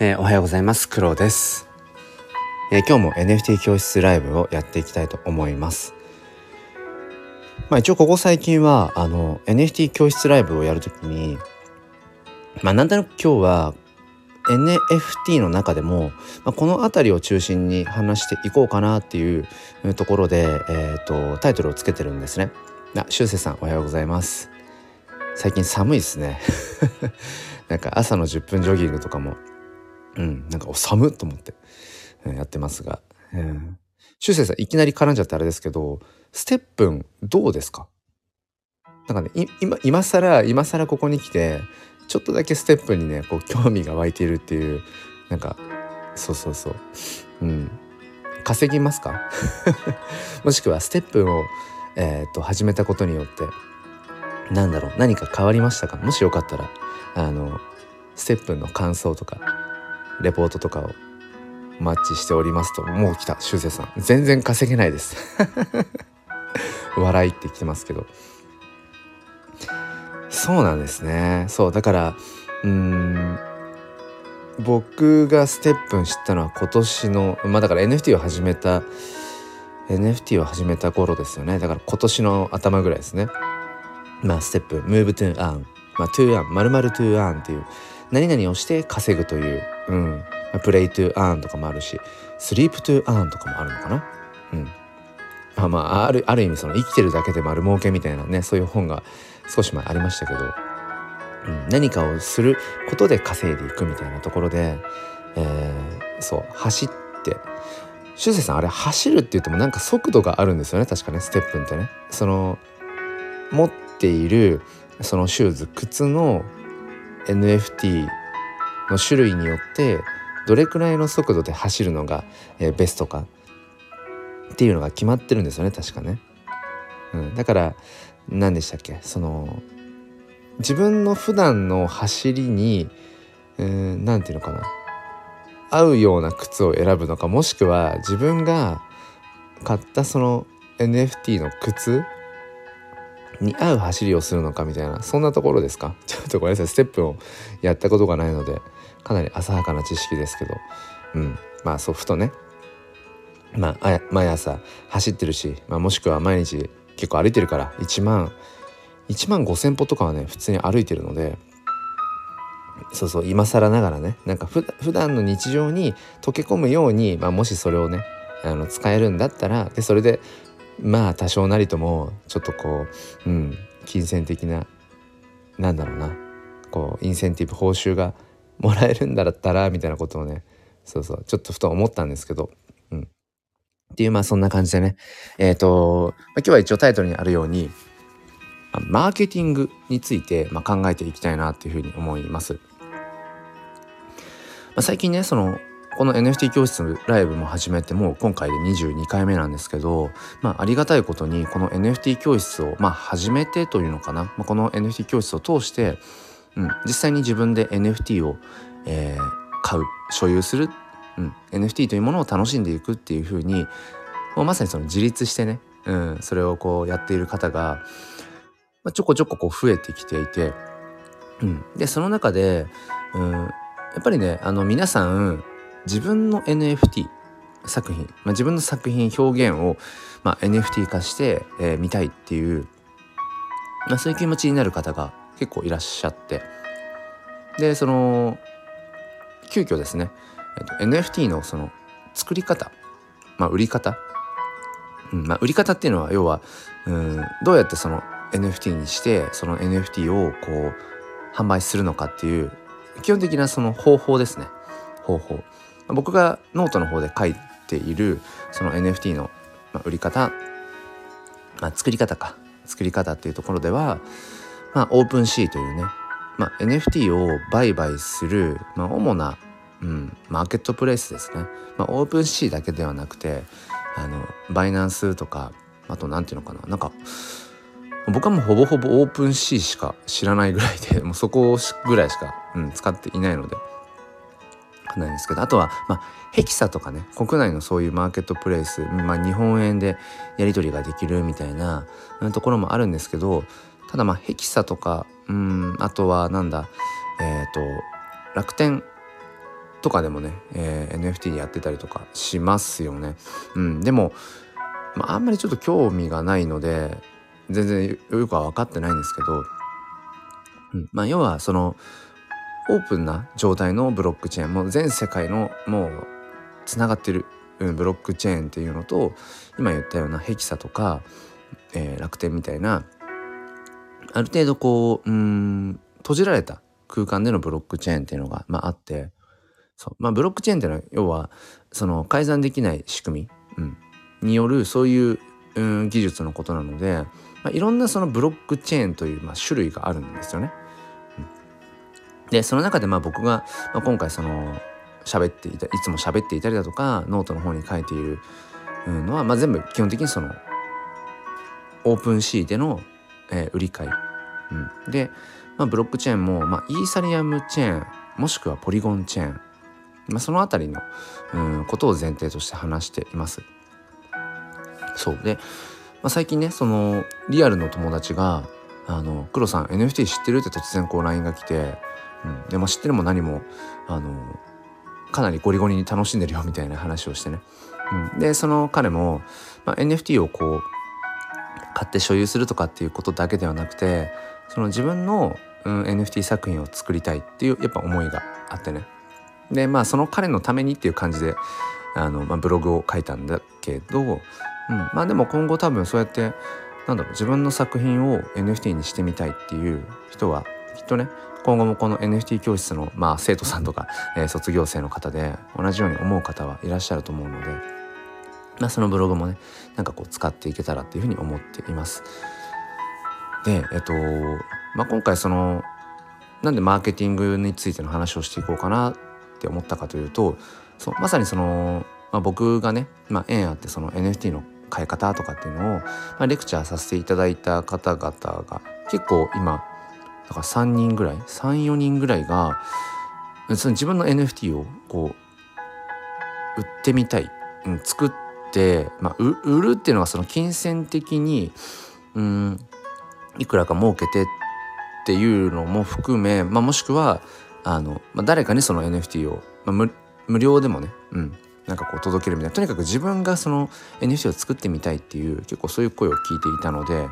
えー、おはようございます。クロです、えー、今日も NFT 教室ライブをやっていきたいと思います。まあ一応ここ最近はあの NFT 教室ライブをやるときに、まあなんとなく今日は NFT の中でも、まあ、この辺りを中心に話していこうかなっていうところで、えーと、タイトルをつけてるんですね。あ、しゅうせいさんおはようございます。最近寒いですね。なんか朝の10分ジョギングとかもうんなんかお寒っと思って、えー、やってますが、えー、しゅうせいさんいきなり絡んじゃってあれですけどステップンどうですか？なんかね今今更今更ここに来てちょっとだけステップにねこう興味が湧いているっていうなんかそうそうそう。うん。稼ぎますか？もしくはステップを、えーと始めたことによってなんだろう何か変わりましたか？もしよかったらあのステップの感想とかレポートとかをマッチしておりますともう来た修正さん。全然稼げないです。笑いって来てますけど。そうなんですね。そうだからうん僕がステップン知ったのは今年のまあだから NFT を始めた NFT を始めた頃ですよね。だから今年の頭ぐらいですね。まあステップン Move to Earn まあ to Earn まるまる to Earn っていう何々をして稼ぐという、うん、 Play to Earn とかもあるし Sleep to Earn とかもあるのかな？うん。まあまああるある意味その生きてるだけで丸儲けみたいなねそういう本が少し前ありましたけど、うん、何かをすることで稼いでいくみたいなところで、えー、そう走って。しゅうせいさんあれ走るって言ってもなんか速度があるんですよね？確かねステップンってね。その持っているそのシューズ靴の NFT の種類によってどれくらいの速度で走るのが、え、ベストかっていうのが決まってるんですよね確かね。うん、だから何でしたっけ？その自分の普段の走りに何て言うのかな？合うような靴を選ぶのかもしくは自分が買ったその NFT の靴に合う走りをするのかみたいなそんなところですか？ちょっとごめんなさい。ステップをやったことがないのでかなり浅はかな知識ですけど。うん。まあそうふとね。まあ毎朝走ってるし、まあ、もしくは毎日結構歩いてるから1万1万5,000歩とかはね普通に歩いてるのでそうそう今更ながらねなんかふ普段の日常に溶け込むように、まあ、もしそれをねあの使えるんだったらでそれでまあ多少なりともちょっとこう、うん、金銭的ななんだろうな。こうインセンティブ報酬がもらえるんだったらみたいなことをね。そうそう。ちょっとふと思ったんですけど、うん、っていうまあそんな感じでね。えっ、ー、と、まあ、今日は一応タイトルにあるようにマーケティングについて、まあ、考えていきたいなっていうふうに思います。まあ、最近ねそのこの NFT 教室ライブも始めてもう今回で22回目なんですけど、まあ、ありがたいことにこの NFT 教室を、まあ、始めてというのかな、まあ、この NFT 教室を通して、うん、実際に自分で NFT を、えー、買う所有する、うん、NFT というものを楽しんでいくっていうふうにまさにその自立してね、うん、それをこうやっている方が、まあ、ちょこちょここう増えてきていて、うん、でその中で、うん、やっぱりねあの皆さん自分の NFT 作品、まあ、自分の作品表現を、まあ、NFT 化して、えー、見たいっていう、まあ、そういう気持ちになる方が結構いらっしゃって。でその急遽ですね、えっと、NFT のその作り方、まあ、売り方、うんまあ、売り方っていうのは要はうんどうやってその NFT にしてその NFT をこう販売するのかっていう基本的なその方法ですね。方法。僕がノートの方で書いているその NFT の売り方、まあ、作り方か。作り方っていうところでは、まあ、 OpenSea というね、まあ、NFT を売買する、まあ、主な、うん、マーケットプレイスですね、まあ、 OpenSea だけではなくてあの Binance とかあと何て言うのかな。なんか僕はもうほぼほぼ OpenSea しか知らないぐらいでもうそこぐらいしか、うん、使っていないので。ないんですけどあとは、まあ、ヘキサとかね国内のそういうマーケットプレイス、まあ、日本円でやり取りができるみたいなところもあるんですけどただまあヘキサとかうんあとはなんだえっ、ー、と楽天とかでもね、えー、NFT でやってたりとかしますよね。うん、でも、まあ、あんまりちょっと興味がないので全然よくは分かってないんですけど、うんまあ、要はそのオープンな状態のブロックチェーンもう全世界のもうつながってる、うん、ブロックチェーンっていうのと今言ったようなヘキサとか、えー、楽天みたいなある程度こううん閉じられた空間でのブロックチェーンっていうのが、まあ、あってそう、まあ、ブロックチェーンっていうのは要はその改ざんできない仕組み、うん、によるそういう、うん、技術のことなので、まあ、いろんなそのブロックチェーンという、まあ、種類があるんですよね。でその中でまあ僕が、まあ、今回その喋っていたいつも喋っていたりだとかノートの方に書いているのは、まあ、全部基本的にその OpenSea での、えー、売り買い、うん、で、まあ、ブロックチェーンも、まあ、イーサリアムチェーンもしくはポリゴンチェーン、まあ、その辺りの、うん、ことを前提として話しています。そうで、まあ、最近ねそのリアルの友達が「あの黒さん NFT 知ってる?」って突然こう LINE が来て、うん、で、まあ、知ってるも何もあのかなりゴリゴリに楽しんでるよみたいな話をしてね、うん、でその彼も、まあ、NFT をこう買って所有するとかっていうことだけではなくてその自分の、うん、NFT 作品を作りたいっていうやっぱ思いがあってね。でまあその彼のためにっていう感じであの、まあ、ブログを書いたんだけど、うん、まあでも今後多分そうやってなんだろう自分の作品を NFT にしてみたいっていう人はきっとね今後もこの NFT 教室の、まあ、生徒さんとか、えー、卒業生の方で同じように思う方はいらっしゃると思うので、まあ、そのブログもねなんかこう使っていけたらっていうふうに思っています。でえっと、まあ、今回そのなんでマーケティングについての話をしていこうかなって思ったかというとそまさにその、まあ、僕がね、まあ、縁あってその NFT の買い方とかっていうのを、まあ、レクチャーさせていただいた方々が結構今だから3人ぐらい34人ぐらいがその自分の NFT をこう売ってみたい、うん、作って、まあ、売るっていうのはその金銭的にうんいくらか儲けてっていうのも含め、まあ、もしくはあの、まあ、誰かにその NFT を、まあ、無無料でもね、うん、なんかこう届けるみたいな。とにかく自分がその NFT を作ってみたいっていう結構そういう声を聞いていたので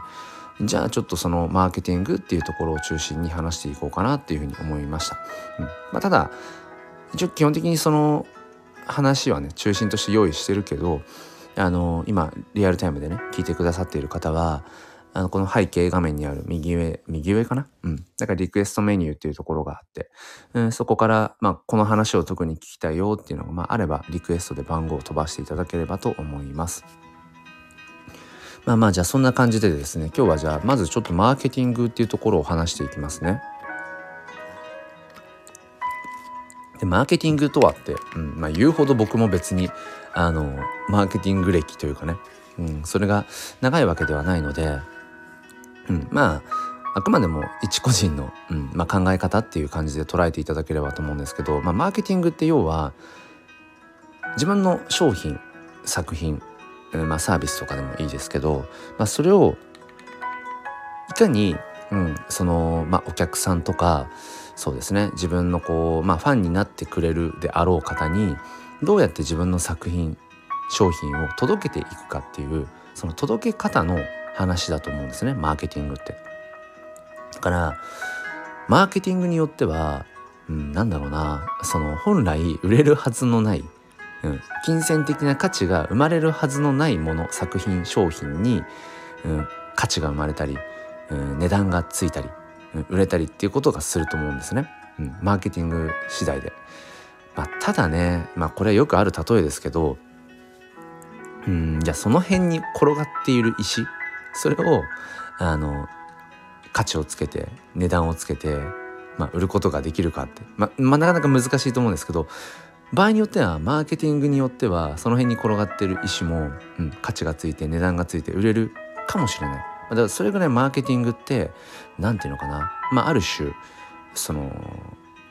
じゃあちょっとそのマーケティングっていうところを中心に話していこうかなっていうふうに思いました。うんまあ、ただ一応基本的にその話はね中心として用意してるけどあの今リアルタイムでね聞いてくださっている方はあのこの背景画面にある右上右上かな？うんだからリクエストメニューっていうところがあって、うん、そこから、まあ、この話を特に聞きたいよっていうのが、まあ、あればリクエストで番号を飛ばしていただければと思います。まあまあじゃあそんな感じでですね今日はじゃあまずちょっとマーケティングっていうところを話していきますね。でマーケティングとはって、うんまあ、言うほど僕も別にあのマーケティング歴というかね、うん、それが長いわけではないので、うん、まああくまでも一個人の、うんまあ、考え方っていう感じで捉えていただければと思うんですけど、まあ、マーケティングって要は自分の商品作品まあ、サービスとかでもいいですけど、まあ、それをいかに、うん、その、まあ、お客さんとかそうですね自分のこう、まあ、ファンになってくれるであろう方にどうやって自分の作品商品を届けていくかっていうその届け方の話だと思うんですねマーケティングって。だからマーケティングによっては、うん、なんだろうなその本来売れるはずのないうん、金銭的な価値が生まれるはずのないもの作品商品に、うん、価値が生まれたり、うん、値段がついたり、うん、売れたりっていうことがすると思うんですね、うん、マーケティング次第で。まあ、ただね、まあ、これはよくある例えですけど、うん、じゃあその辺に転がっている石それをあの価値をつけて値段をつけて、まあ、売ることができるかって、ままあ、なかなか難しいと思うんですけど場合によってはマーケティングによってはその辺に転がってる石も、うん、価値がついて値段がついて売れるかもしれない。だからそれぐらいマーケティングって何て言うのかな、まあ、ある種その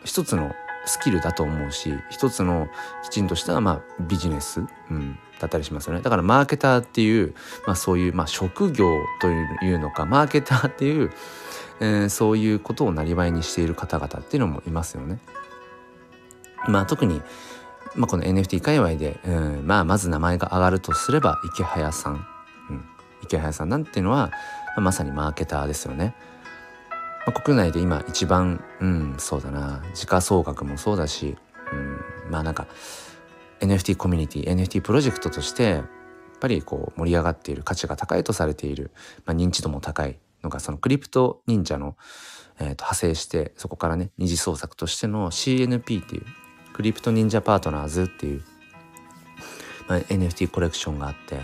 一つのスキルだと思うし一つのきちんとしたまあビジネス、うん、だったりしますよねだからマーケターっていう、まあ、そういう、まあ、職業というのかマーケターっていう、えー、そういうことをなりわいにしている方々っていうのもいますよね。まあ特に、まあ、この NFT 界隈で、うん、まあまず名前が上がるとすれば池早さん、うん、池早さんなんていうのは、まあ、まさにマーケターですよね。まあ、国内で今一番、うん、そうだな。時価総額もそうだし、うん、まあなんか NFT コミュニティ NFT プロジェクトとしてやっぱりこう盛り上がっている価値が高いとされている、まあ、認知度も高いのがそのクリプト忍者の、えー、と派生してそこからね二次創作としての CNP っていうクリプト忍者パートナーズっていう、まあ、NFT コレクションがあって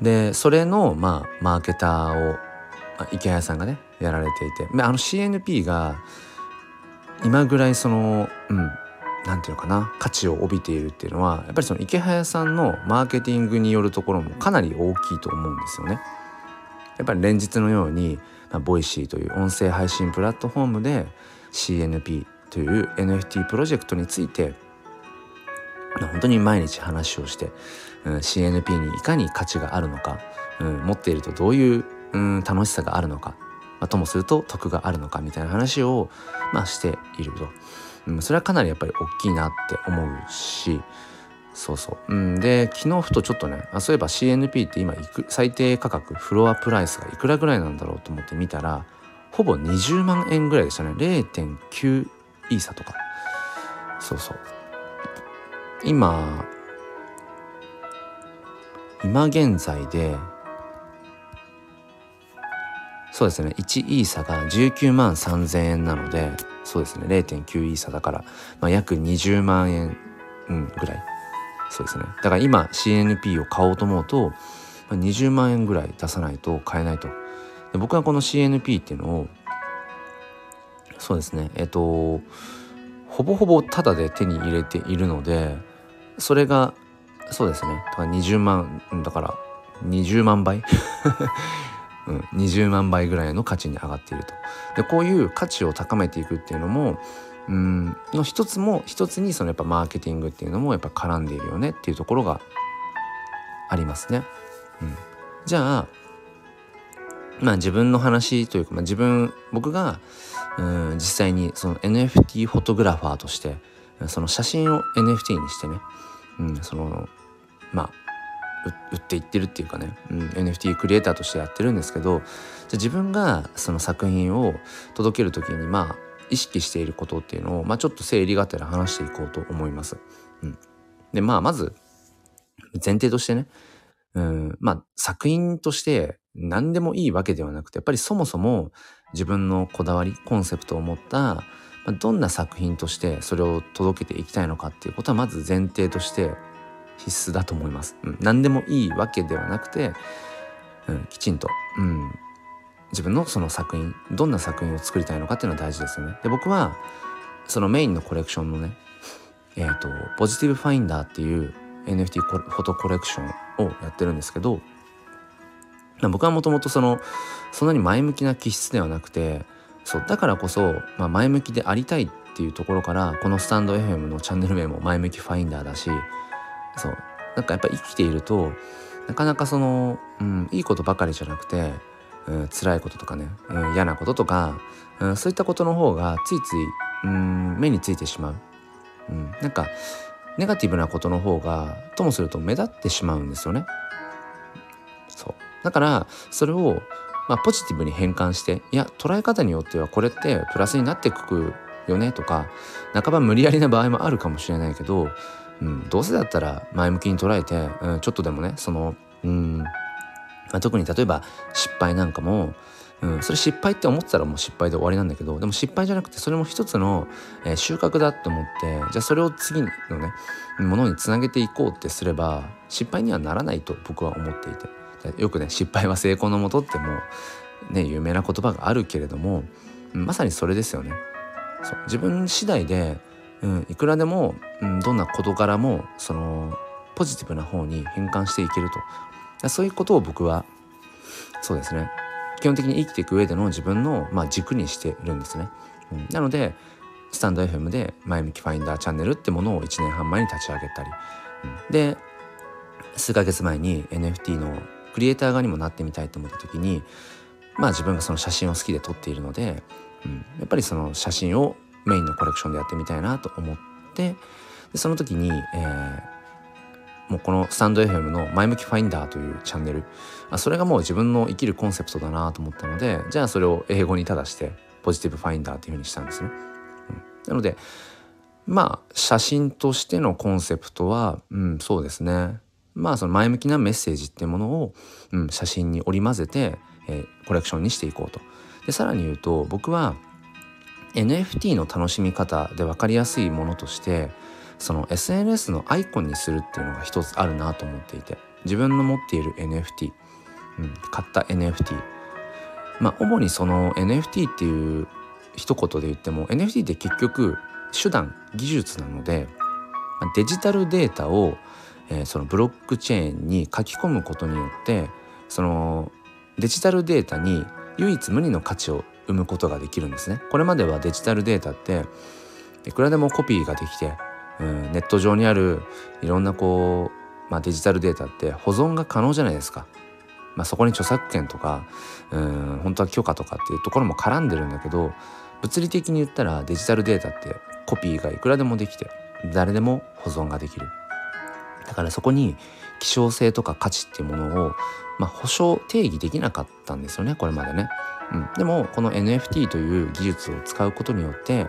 でそれのまあマーケターを、まあ、イケハヤさんがねやられていてあの CNP が今ぐらいそのうん何て言うのかな価値を帯びているっていうのはやっぱりそのイケハヤさんのマーケティングによるところもかなり大きいと思うんですよね。やっぱり連日のように、まあ、 Voicy という音声配信プラットフォームで CNP という NFT プロジェクトについて本当に毎日話をして、うん、CNP にいかに価値があるのか、うん、持っているとどういう、うん、楽しさがあるのか、まあ、ともすると得があるのかみたいな話を、まあ、していると。うん、それはかなりやっぱり大きいなって思うしそうそう、うん、で昨日ふとちょっとねあそういえば CNP って今いく最低価格フロアプライスがいくらぐらいなんだろうと思って見たらほぼ20万円ぐらいでしたね0.9イーサとか。そうそう。今今現在でそうですね。1イーサが19万3000円なのでそうですね。0.9イーサだから、まあ、約20万円、うん、ぐらい。そうですね。だから今 CNP を買おうと思うと、まあ、20万円ぐらい出さないと買えないと。で僕はこの CNP っていうのをそうですねえっとほぼほぼタダで手に入れているのでそれがそうですねだから20万だから20万倍？うん、20 万倍ぐらいの価値に上がっていると。でこういう価値を高めていくっていうのもうんの一つも一つにそのやっぱマーケティングっていうのもやっぱ絡んでいるよねっていうところがありますね。うん、じゃあまあ自分の話というか、まあ、自分僕がうん実際にその NFT フォトグラファーとしてその写真を NFT にしてね、うん、そのまあ売っていってるっていうかね、うん、NFT クリエイターとしてやってるんですけどじゃ自分がその作品を届ける時にまあ意識していることっていうのを、まあ、ちょっと整理がてら話していこうと思います。うん、でまあまず前提としてね、うん、まあ作品として何でもいいわけではなくてやっぱりそもそも自分のこだわりコンセプトを持った、どんな作品としてそれを届けていきたいのかっていうことはまず前提として必須だと思います。うん、何でもいいわけではなくて、うん、きちんと、うん、自分のその作品どんな作品を作りたいのかっていうのは大事ですよね。で僕はそのメインのコレクションのねえっ、ー、とポジティブファインダーっていう NFT フォトコレクションをやってるんですけど僕はもともとそのそんなに前向きな気質ではなくてそうだからこそ、まあ、前向きでありたいっていうところからこのスタンド FM のチャンネル名も前向きファインダーだしそうなんかやっぱ生きているとなかなかその、うん、いいことばかりじゃなくて、うん、辛いこととかね、うん、嫌なこととか、うん、そういったことの方がついつい、うん、目についてしまう、うん、なんかネガティブなことの方がともすると目立ってしまうんですよね。だからそれを、まあ、ポジティブに変換していや捉え方によってはこれってプラスになってくよねとか半ば無理やりな場合もあるかもしれないけどうん、どうせだったら前向きに捉えて、うん、ちょっとでもねその、うんまあ、特に例えば失敗なんかも、うん、それ失敗って思ってたらもう失敗で終わりなんだけどでも失敗じゃなくてそれも一つの、え、収穫だと思ってじゃあそれを次のねものにつなげていこうってすれば失敗にはならないと僕は思っていて。よくね失敗は成功のもとってもうね有名な言葉があるけれどもまさにそれですよね。そう自分次第でうん、いくらでも、うん、どんな事柄もそのポジティブな方に変換していけるとそういうことを僕はそうですね基本的に生きていく上での自分の、まあ、軸にしてるんですね。うん、なのでスタンド FM で前向きファインダーチャンネルってものを1年半前に立ち上げたり、うん、で数ヶ月前に NFT のクリエイター側にもなってみたいと思った時にまあ自分がその写真を好きで撮っているので、うん、やっぱりその写真をメインのコレクションでやってみたいなと思ってでその時に、えー、もうこのスタンド FM の「前向きファインダー」というチャンネルあそれがもう自分の生きるコンセプトだなと思ったのでじゃあそれを英語にただしてポジティブファインダーというふうにしたんですね。うん、なのでまあ写真としてのコンセプトは、うん、そうですねまあその前向きなメッセージってものを、うん、写真に織り交ぜて、えー、コレクションにしていこうと。でさらに言うと僕は NFT の楽しみ方で分かりやすいものとしてその SNS のアイコンにするっていうのが一つあるなと思っていて自分の持っている NFT、うん、買った NFT まあ主にその NFT っていう一言で言っても NFT って結局手段技術なのでデジタルデータを、えー、そのブロックチェーンに書き込むことによってそのデジタルデータに唯一無二の価値を生むことができるんですね。これまではデジタルデータっていくらでもコピーができて、うん、ネット上にあるいろんなこう、まあ、デジタルデータって保存が可能じゃないですか。まあ、そこに著作権とか、うん、本当は許可とかっていうところも絡んでるんだけど物理的に言ったらデジタルデータってコピーがいくらでもできて誰でも保存ができるだからそこに希少性とか価値っていうものを、まあ、保証定義できなかったんですよねこれまでね、うん、でもこの NFT という技術を使うことによって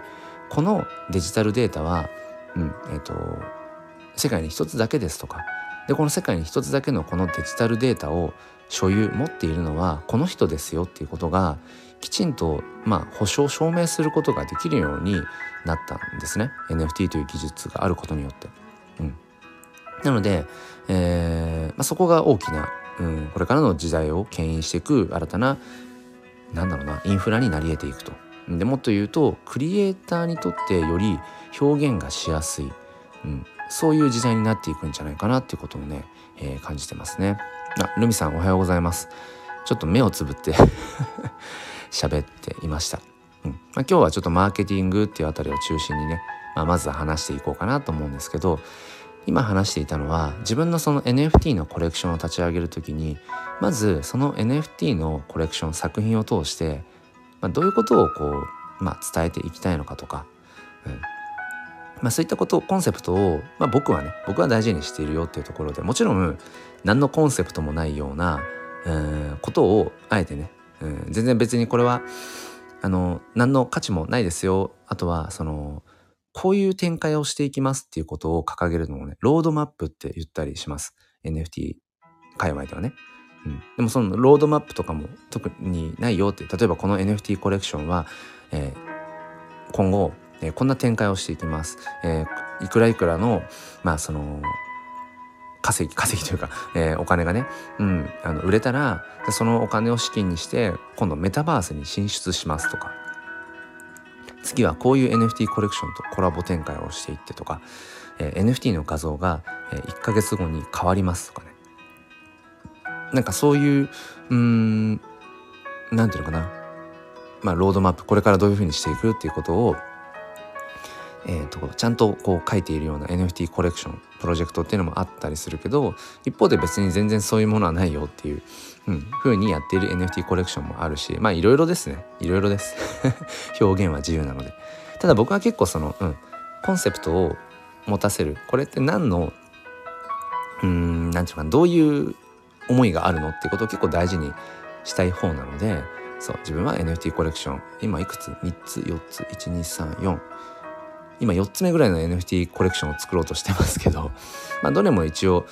このデジタルデータは、うんえーと、世界に一つだけですとか。でこの世界に一つだけのこのデジタルデータを所有持っているのはこの人ですよっていうことがきちんと、まあ、保証証明することができるようになったんですね。NFT という技術があることによって。うん、なので、えーまあ、そこが大きな、うん、これからの時代を牽引していく新たななんだろうなインフラになり得ていくと。でもっと言うとクリエイターにとってより表現がしやすい、うん、そういう時代になっていくんじゃないかなっていうことをね、えー、感じてますね。あルミさんおはようございます。ちょっと目をつぶって 喋っていました。うんまあ、今日はちょっとマーケティングっていうあたりを中心にね、まあ、まずは話していこうかなと思うんですけど今話していたのは自分のその NFT のコレクションを立ち上げる時にまずその NFT のコレクション作品を通して、まあ、どういうことをこう、まあ、伝えていきたいのかとか、うん。まあ、そういったことコンセプトを、まあ、僕はね僕は大事にしているよっていうところでもちろん何のコンセプトもないような、うん、ことをあえてね、うん、全然別にこれはあの何の価値もないですよ。あとはそのこういう展開をしていきますっていうことを掲げるのをね、ロードマップって言ったりします。NFT 界隈ではね。うん、でもそのロードマップとかも特にないよって、例えばこの NFT コレクションは、えー、今後、えー、こんな展開をしていきます。えー、いくらいくらの、まあその、稼ぎ、稼ぎというか、えー、お金がね、うん、あの売れたら、そのお金を資金にして、今度メタバースに進出しますとか、次はこういう NFT コレクションとコラボ展開をしていってとか、えー、NFT の画像が、え、1ヶ月後に変わりますとかね。なんかそういううーんなんていうのかな。まあロードマップこれからどういうふうにしていくっていうことをえーと、ちゃんとこう書いているような NFT コレクションプロジェクトっていうのもあったりするけど一方で別に全然そういうものはないよっていううん、風にやっている NFT コレクションもあるしまあいろいろですね。いろいろです。表現は自由なので。ただ僕は結構その、うん、コンセプトを持たせる。これって何のうん何て言うかどういう思いがあるのってことを結構大事にしたい方なのでそう自分は NFT コレクション今いくつ？3つ4つ？1234今4つ目ぐらいの NFT コレクションを作ろうとしてますけどまあどれも一応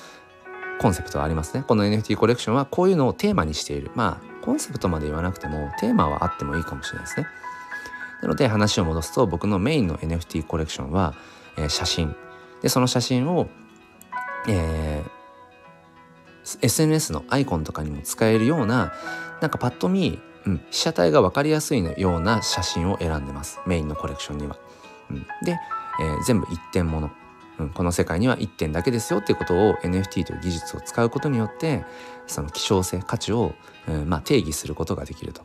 コンセプトはありますね。この NFT コレクションはこういうのをテーマにしている。まあ、コンセプトまで言わなくても、テーマはあってもいいかもしれないですね。なので話を戻すと、僕のメインの NFT コレクションは、えー、写真。で、その写真を、えー、SNS のアイコンとかにも使えるような、なんかパッと見、うん、被写体が分かりやすいような写真を選んでます。メインのコレクションには。うん、で、えー、全部一点物。うん、この世界には1点だけですよっていうことを NFT という技術を使うことによってその希少性価値を、うんまあ、定義することができると。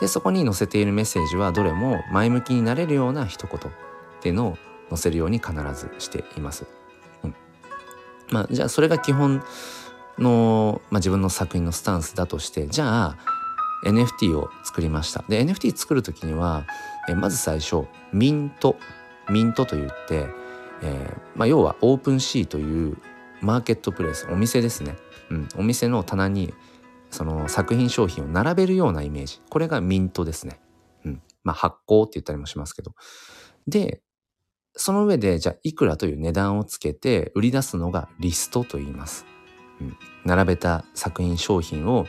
でそこに載せているメッセージはどれも前向きになれるような一言っていうのを載せるように必ずしています。うんまあ、じゃあそれが基本の、まあ、自分の作品のスタンスだとしてじゃあ NFT を作りましたで NFT 作る時には、えまず最初ミントミントと言って、えー、まあ、要はオープンシーというマーケットプレイスお店ですね、うん、お店の棚にその作品商品を並べるようなイメージ。これがミントですね、うんまあ、発行って言ったりもしますけど。でその上でじゃあいくらという値段をつけて売り出すのがリストと言います、うん、並べた作品商品を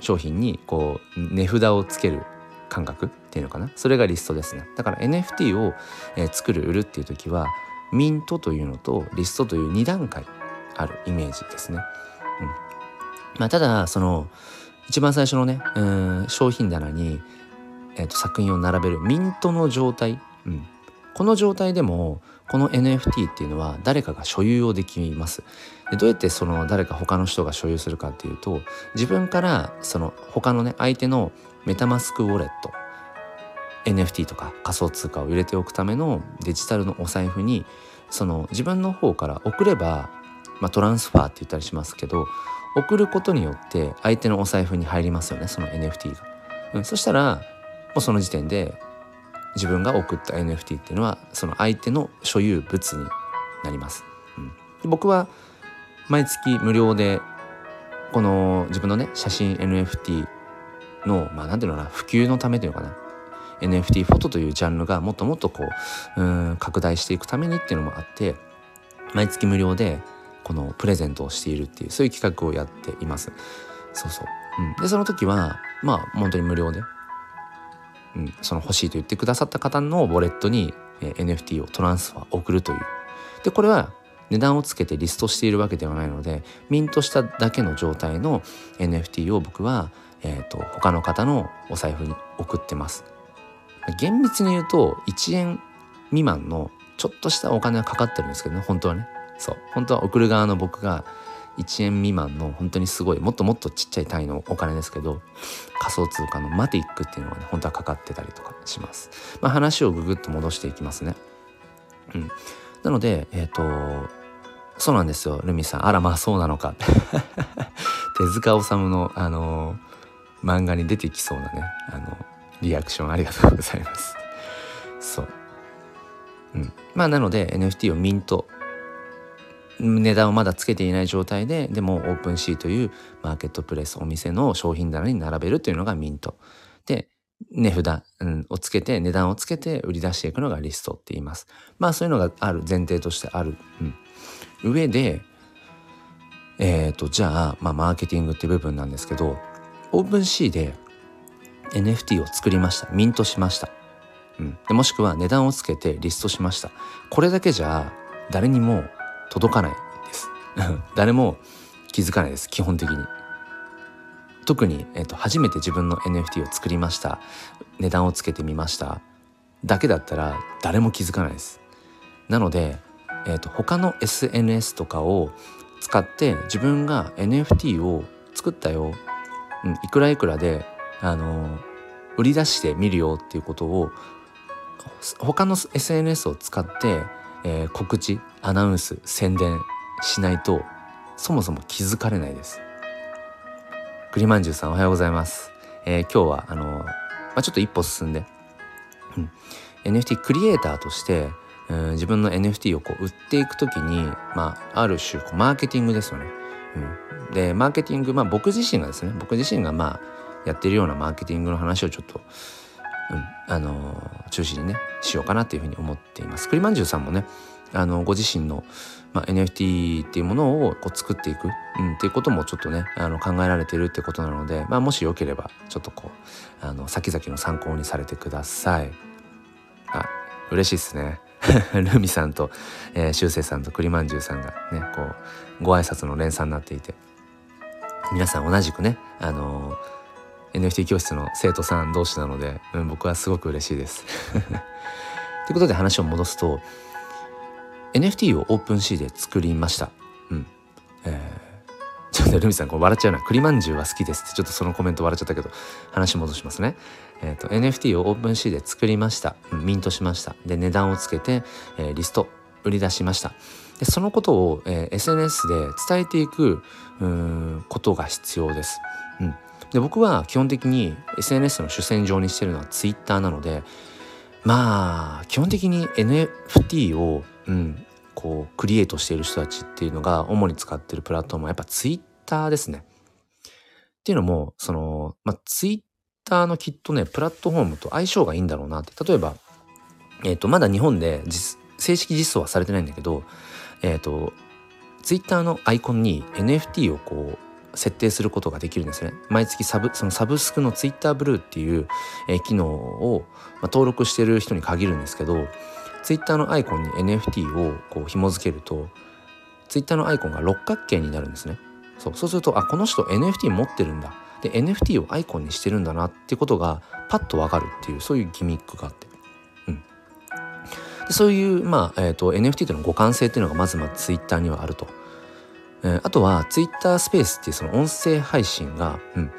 商品にこう値札をつける感覚っていうのかな。それがリストですね。だから NFT を、えー、作る売るっていう時はミントというのとリストという2段階あるイメージですね。うん。まあ、ただその一番最初のねうん商品棚に、えーと、作品を並べるミントの状態、うん、この状態でもこの NFT っていうのは誰かが所有をできます。でどうやってその誰か他の人が所有するかっていうと自分からその他のね相手のメタマスクウォレット。NFT とか仮想通貨を入れておくためのデジタルのお財布にその自分の方から送れば、まあ、トランスファーって言ったりしますけど送ることによって相手のお財布に入りますよねその NFT が、うん、そしたらもうその時点で自分が送った NFT っていうのはその相手の所有物になります、うん、で僕は毎月無料でこの自分のね写真 NFT のまあ何ていうのかな普及のためというのかな NFT フォトというジャンルがもっともっとこううん拡大していくためにっていうのもあって毎月無料でこのプレゼントをしているっていうそういう企画をやっています。そうそう、うん、でその時はまあ本当に無料で、うん、その欲しいと言ってくださった方のウォレットに、え、NFT をトランスファー送るという。でこれは値段をつけてリストしているわけではないのでミントしただけの状態の NFT を僕は、えーと、他の方のお財布に送ってます。厳密に言うと1円未満のちょっとしたお金はかかってるんですけどね本当はね。そう。本当は送る側の僕が1円未満の本当にすごいもっともっとちっちゃい単位のお金ですけど仮想通貨のマティックっていうのがね本当はかかってたりとかします。まあ、話をぐぐっと戻していきますね。うん、なのでえっ、ー、とそうなんですよルミさん。あらまあそうなのか。手塚治虫のあの漫画に出てきそうなねあのリアクションありがとうございます。そう。うん。まあなので NFT をミント値段をまだつけていない状態ででもオープンシーというマーケットプレスお店の商品棚に並べるというのがミント。で値札、うん、をつけて値段をつけて売り出していくのがリストって言います。まあそういうのがある前提としてある、うん、上でえっ、ー、とじゃあ、まあ、マーケティングって部分なんですけどオープンシーで NFT を作りました。ミントしました、うん、でもしくは値段をつけてリストしました。これだけじゃ誰にも届かないです。誰も気づかないです。基本的に。特に、えーと、初めて自分の NFT を作りました。値段をつけてみました。だけだったら誰も気づかないです。なのでえーと、他の SNS とかを使って自分が NFT を作ったよ、うん、いくらいくらで、あの、売り出してみるよっていうことを他の SNS を使って、えー、告知アナウンス宣伝しないとそもそも気づかれないです。栗まんじゅうさんおはようございます。えー、今日はあの、まあ、ちょっと一歩進んで、NFT クリエイターとしてうん、自分の NFT をこう売っていく時に、まあ、ある種こうマーケティングですよね。うん、でマーケティング、まあ、僕自身がですね僕自身がまあやってるようなマーケティングの話をちょっと、うんあのー、中心にねしようかなっていうふうに思っています。栗まんじゅうさんもねあのご自身の、まあ、NFT っていうものをこう作っていく、うん、っていうこともちょっとねあの考えられてるってことなので、まあ、もしよければちょっとこうあの先々の参考にされてください。あ嬉しいですね。ルミさんと、えー、シュウセイさんと栗まんじゅうさんがねこうご挨拶の連鎖になっていて皆さん同じくねあのー、NFT 教室の生徒さん同士なので、うん、僕はすごく嬉しいです。ということで話を戻すと NFT をオープンシーで作りました。うん。えー、ちょっとルミさんこう笑っちゃうな。栗まんじゅうは好きですってちょっとそのコメント笑っちゃったけど話戻しますね。えーと、NFT をオープンシーで作りました。うんミントしました。で値段をつけて、えー、リスト売り出しました。でそのことを、えー、SNS で伝えていくことが必要です、うん、で僕は基本的に SNS の主戦場にしてるのは Twitter なのでまあ基本的に NFT を、うん、こうクリエイトしている人たちっていうのが主に使ってるプラットフォームはやっぱ Twitter ですね。っていうのもその、まあ、Twitter のきっとねプラットフォームと相性がいいんだろうなって例えば、えーと、まだ日本で正式実装はされてないんだけど、えっ、ー、と Twitter のアイコンに NFT をこう設定することができるんですね。毎月サブそのサブスクの Twitter ブルーっていう、えー、機能を、まあ、登録してる人に限るんですけど Twitter のアイコンに NFT をこう紐付けると Twitter のアイコンが六角形になるんですね。そうそうするとあこの人 NFT 持ってるんだで NFT をアイコンにしてるんだなってことがパッとわかるっていうそういうギミックがあってそういう、まあえーと、NFT との互換性っていうのがまずまず Twitter にはあると。あとは Twitter スペースっていうその音声配信が、うん、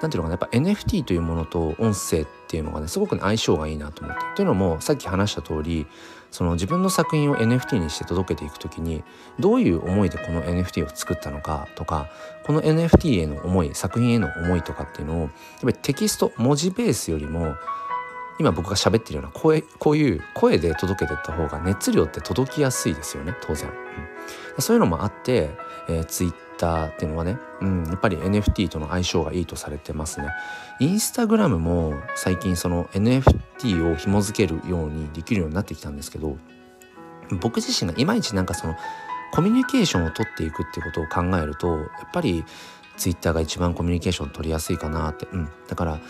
なんていうのかなやっぱ NFT というものと音声っていうのがねすごく、ね、相性がいいなと思って。というのもさっき話した通りその自分の作品を NFT にして届けていく時にどういう思いでこの NFT を作ったのかとかこの NFT への思い作品への思いとかっていうのをやっぱりテキスト文字ベースよりも今僕が喋ってるような声こういう声で届けていった方が熱量って届きやすいですよね当然、うん、そういうのもあって、えー、Twitter っていうのはね、うん、やっぱり NFT との相性がいいとされてますね。インスタグラムも最近その NFT を紐付けるようにできるようになってきたんですけど僕自身がいまいちなんかそのコミュニケーションを取っていくってことを考えるとやっぱり Twitter が一番コミュニケーション取りやすいかなって、うん、だから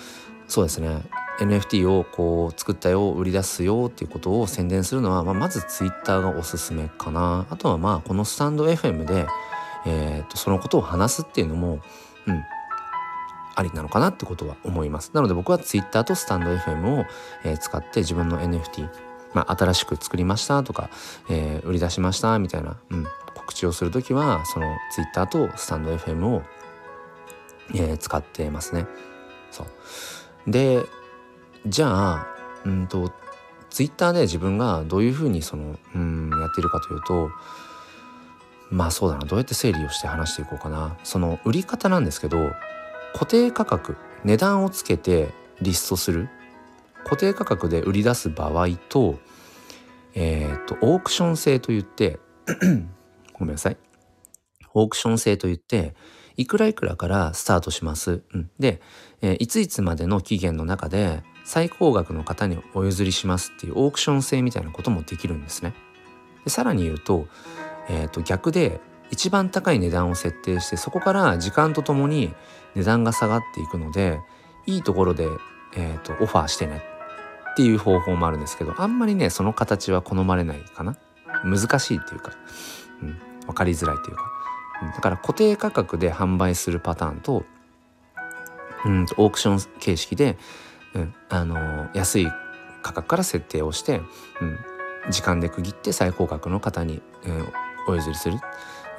そうですね。NFT をこう作ったよ売り出すよっていうことを宣伝するのは、まあ、まず Twitter がおすすめかな。あとはまあこのスタンド FM で、えー、とそのことを話すっていうのもうんありなのかなってことは思いますなので僕は Twitter とスタンド FM を、えー、使って自分の NFT まあ、新しく作りましたとか、えー、売り出しましたみたいな、うん、告知をする時はその Twitter とスタンド FM を、えー、使ってますね。そうでじゃあうんとツイッターで自分がどういうふうにそのうんやっているかというとまあそうだな。どうやって整理をして話していこうかな。その売り方なんですけど固定価格値段をつけてリストする。固定価格で売り出す場合とえっ、とオークション制といって ごめんなさい。オークション制といっていくらいくらからスタートします、うん、で、えー、いついつまでの期限の中で最高額の方にお譲りしますっていうオークション制みたいなこともできるんですね。でさらに言うと,、えー、と逆で一番高い値段を設定してそこから時間とともに値段が下がっていくのでいいところで、えー、とオファーしてね。っていう方法もあるんですけどあんまりねその形は好まれないかな。難しいっていうか、うん、分かりづらいっていうか、うん、だから固定価格で販売するパターンとうん。オークション形式でうん、あの安い価格から設定をして、うん、時間で区切って最高額の方に、うん、お譲りする、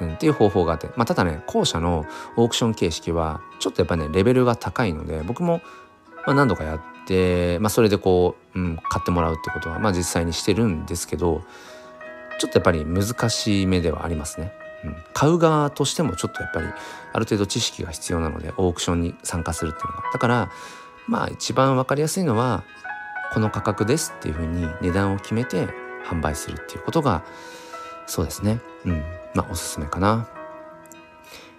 うん、っていう方法があって、まあ、ただね後者のオークション形式はちょっとやっぱねレベルが高いので僕も、まあ、何度かやって、まあ、それでこう、うん、買ってもらうってことは、まあ、実際にしてるんですけどちょっとやっぱり難しい目ではありますね。うん、買う側としてもちょっとやっぱりある程度知識が必要なのでオークションに参加するっていうのがだからまあ一番分かりやすいのはこの価格ですっていうふうに値段を決めて販売するっていうことがそうですねうん。まあおすすめかな。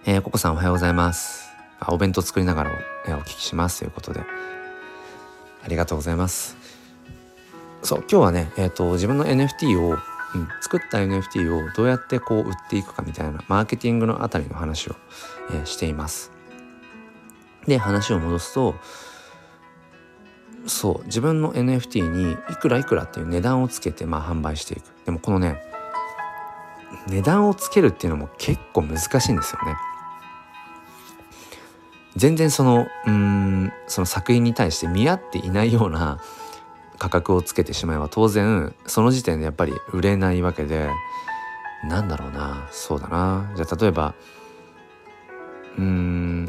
えー、ココさんおはようございます。あお弁当作りながらお聞きしますということで。ありがとうございます。そう今日はね、えーと、自分の NFT を、うん、作った NFT をどうやってこう売っていくかみたいなマーケティングのあたりの話を、えー、しています。で話を戻すとそう自分の NFT にいくらいくらっていう値段をつけてまあ販売していく。でもこのね値段をつけるっていうのも結構難しいんですよね。全然そのうんその作品に対して見合っていないような価格をつけてしまえば当然その時点でやっぱり売れないわけでなんだろうなそうだな。じゃあ例えばうん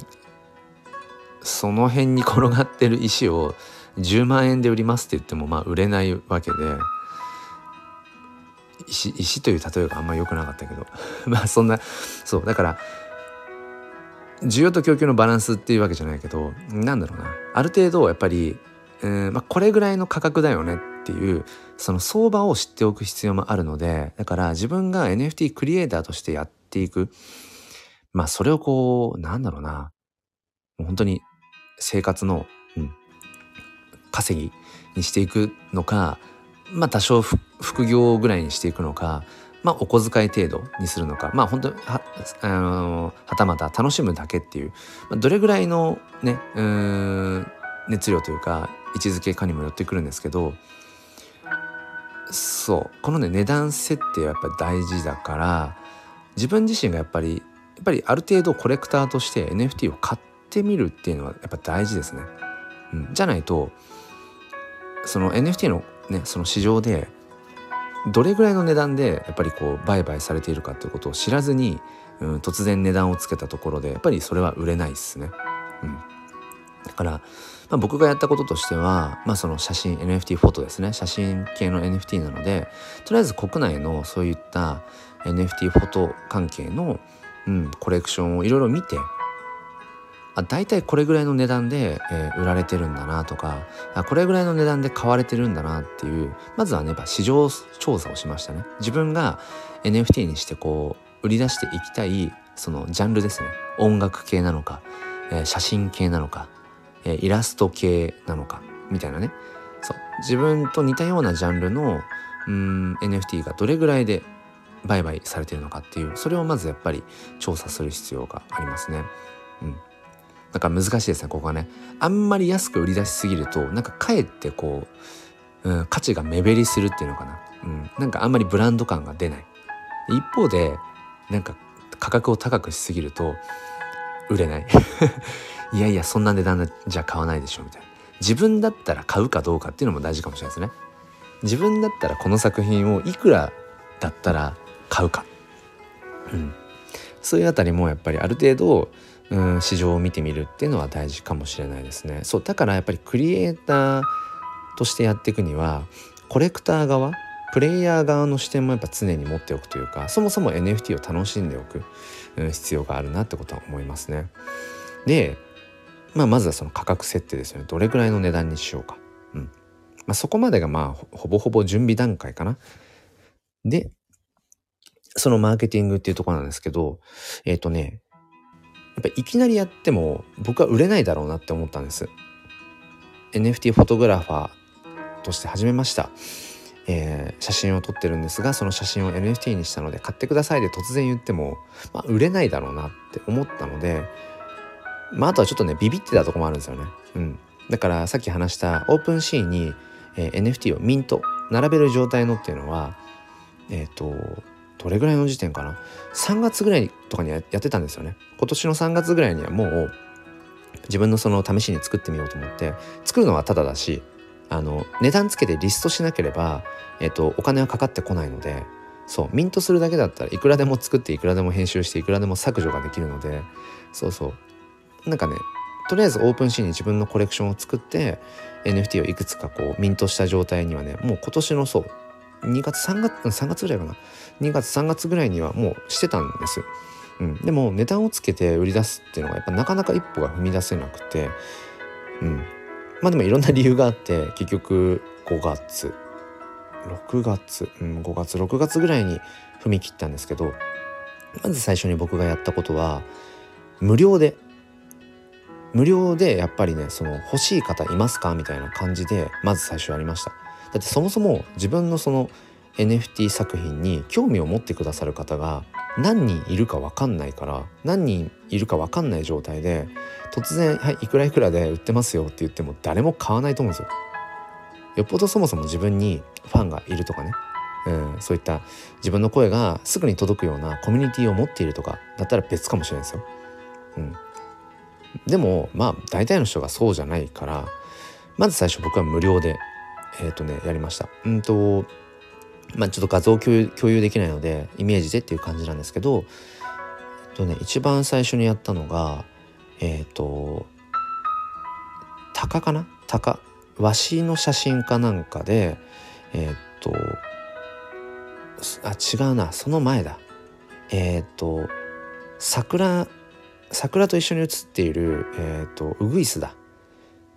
その辺に転がってる石を10万円で売りますって言ってもまあ売れないわけで石石という例えがあんまり良くなかったけど。まあそんなそうだから需要と供給のバランスっていうわけじゃないけどなんだろうな。ある程度やっぱり、えーまあ、これぐらいの価格だよねっていうその相場を知っておく必要もあるのでだから自分が NFT クリエイターとしてやっていく。まあそれをこうなんだろうな。もう本当に生活の、うん、稼ぎにしていくのかまあ多少副業ぐらいにしていくのかまあお小遣い程度にするのかまあ本当はあのはたまた楽しむだけっていう、まあ、どれぐらいのね熱量というか位置づけかにもよってくるんですけどそうこのね値段設定はやっぱり大事だから自分自身がやっぱりやっぱりある程度コレクターとして NFT を買ってみるっていうのはやっぱ大事ですね。うん、じゃないとその NFT のねその市場でどれぐらいの値段でやっぱりこう売買されているかっていうことを知らずに、うん、突然値段をつけたところでやっぱりそれは売れないですね。うん、だから、まあ、僕がやったこととしては、まあ、その写真 NFT フォトですね写真系の NFT なのでとりあえず国内のそういった NFT フォト関係の、うん、コレクションをいろいろ見て大体これぐらいの値段で、えー、売られてるんだなとかあこれぐらいの値段で買われてるんだなっていうまずはねやっぱ市場調査をしましたね。自分が NFT にしてこう売り出していきたいそのジャンルですね。音楽系なのか、えー、写真系なのか、えー、イラスト系なのかみたいなね。そう。自分と似たようなジャンルのうん NFT がどれぐらいで売買されてるのかっていうそれをまずやっぱり調査する必要がありますね。うん。だか難しいですねここはね。あんまり安く売り出しすぎるとなんかかえってこう、うん、価値が目減りするっていうのかな、うん、なんかあんまりブランド感が出ない。一方でなんか価格を高くしすぎると売れない。いやいやそんな値段じゃ買わないでしょみたいな。自分だったら買うかどうかっていうのも大事かもしれないですね。自分だったらこの作品をいくらだったら買うか、うん、そういうあたりもやっぱりある程度うん市場を見てみるっていうのは大事かもしれないですね。そうだからやっぱりクリエイターとしてやっていくにはコレクター側プレイヤー側の視点もやっぱ常に持っておくというかそもそも NFT を楽しんでおく、うん、必要があるなってことは思いますね。で、まあ、まずはその価格設定ですよねどれぐらいの値段にしようか。うんまあ、そこまでがまあほぼほぼ準備段階かな。でそのマーケティングっていうところなんですけどえっ、ー、とねやっぱいきなりやっても僕は売れないだろうなって思ったんです。NFT フォトグラファーとして始めました、えー、写真を撮ってるんですがその写真を NFT にしたので買ってくださいで突然言っても、まあ、売れないだろうなって思ったのでまああとはちょっとねビビってたとこもあるんですよね。うん。だからさっき話したオープンシーに、えー、NFT をミント並べる状態のっていうのはえっ、ー、とどれぐらいの時点かな。3月ぐらいとかにやってたんですよね。今年の3月ぐらいにはもう自分のその試しに作ってみようと思って作るのはただだしあの値段つけてリストしなければ、えっと、お金はかかってこないのでそうミントするだけだったらいくらでも作っていくらでも編集していくらでも削除ができるのでそうそう。なんかねとりあえずオープンシーンに自分のコレクションを作って NFT をいくつかこうミントした状態にはねもう今年のそう2月3月3月ぐらいかな。2月3月ぐらいにはもうしてたんです。うん、でも値段をつけて売り出すっていうのがやっぱなかなか一歩が踏み出せなくて、うん、まあでもいろんな理由があって結局5月。6月、うん、5月。6月ぐらいに踏み切ったんですけどまず最初に僕がやったことは無料で。無料でやっぱりねその欲しい方いますか？みたいな感じでまず最初やりました。だってそもそも自分のその NFT 作品に興味を持ってくださる方が何人いるか分かんないから何人いるか分かんない状態で突然「はいいくらいくらで売ってますよ」って言っても誰も買わないと思うんですよ。よっぽどそもそも自分にファンがいるとかね、うん、そういった自分の声がすぐに届くようなコミュニティを持っているとかだったら別かもしれないですよ。うん、でもまあ大体の人がそうじゃないからまず最初僕は無料でえっ、ー、とねやりました。うんとまあ、ちょっと画像共有共有できないのでイメージでっていう感じなんですけど、えっとね、一番最初にやったのがえっ、ー、と鷹かな？鷹。わしの写真かなんかでえっ、ー、とあ違うな。その前だ。えっ、ー、と桜桜と一緒に写っている、えーと、ウグイスだ。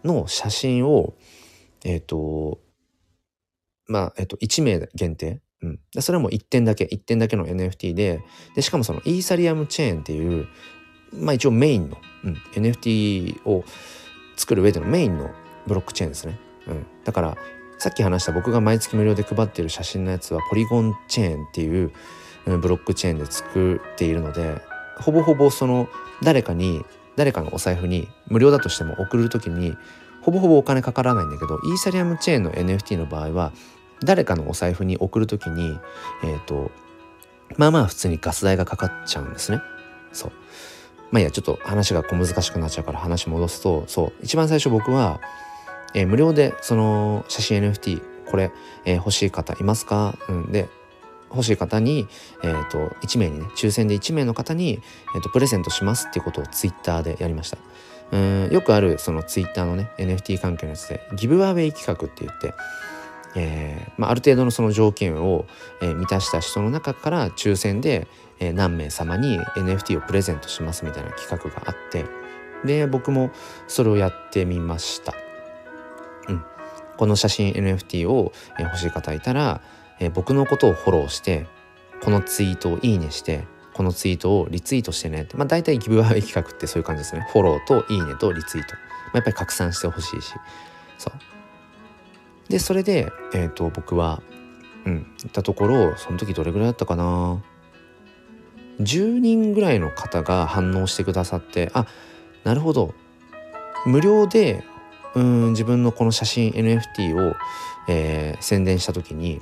の写真をえっ、とまあ、えっ、と1名限定、うん、それはもう1点だけ1点だけの NFT ででしかもそのイーサリアムチェーンっていうまあ一応メインの、うん、NFT を作る上でのメインのブロックチェーンですね、うん、だからさっき話した僕が毎月無料で配っている写真のやつはポリゴンチェーンっていう、うん、ブロックチェーンで作っているのでほぼほぼその誰かに誰かのお財布に無料だとしても送る時にほぼほぼお金かからないんだけどイーサリアムチェーンの NFT の場合は誰かのお財布に送る時にえっ、ー、とまあまあ普通にガス代がかかっちゃうんですね。そう。まあいやちょっと話が小難しくなっちゃうから話戻すとそう。一番最初僕は、えー、無料でその写真 NFT これ、えー、欲しい方いますか、うん、で欲しい方に、えーと、1名にね抽選で1名の方に、えーと、プレゼントしますっていうことをツイッターでやりました。うん。よくあるそのツイッターのね NFT 関係のやつでギブアウェイ企画って言って、えーまあ、ある程度のその条件を、えー、満たした人の中から抽選で、えー、何名様に NFT をプレゼントしますみたいな企画があってで僕もそれをやってみました。うん、この写真 NFT を、え、欲しい方いたら、えー、僕のことをフォローしてこのツイートをいいねしてこのツイートをリツイートしてねって、まあ、大体ギブアウェイ企画ってそういう感じですね。フォローといいねとリツイート、まあ、やっぱり拡散してほしいし。そう。でそれで、えーと、僕はうん行ったところその時どれぐらいだったかな10人ぐらいの方が反応してくださってあなるほど無料でうん自分のこの写真 NFT を、えー、宣伝した時に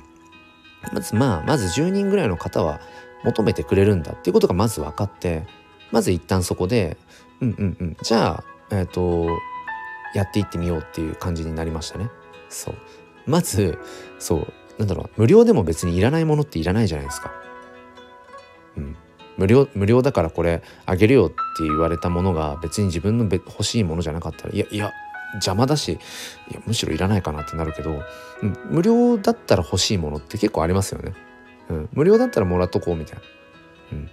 まずまあまず10人ぐらいの方は求めてくれるんだっていうことがまず分かってまず一旦そこでうんうんうんじゃあえっ、ー、とやっていってみようっていう感じになりましたね。そうまずそうなんだろう無料でも別にいらないものっていらないじゃないですか。うん、無料無料だからこれあげるよって言われたものが別に自分の欲しいものじゃなかったらいやいや邪魔だしいやむしろいらないかなってなるけど、うん、無料だったら欲しいものって結構ありますよね。うん、無料だったらもらっとこうみたいな。うん、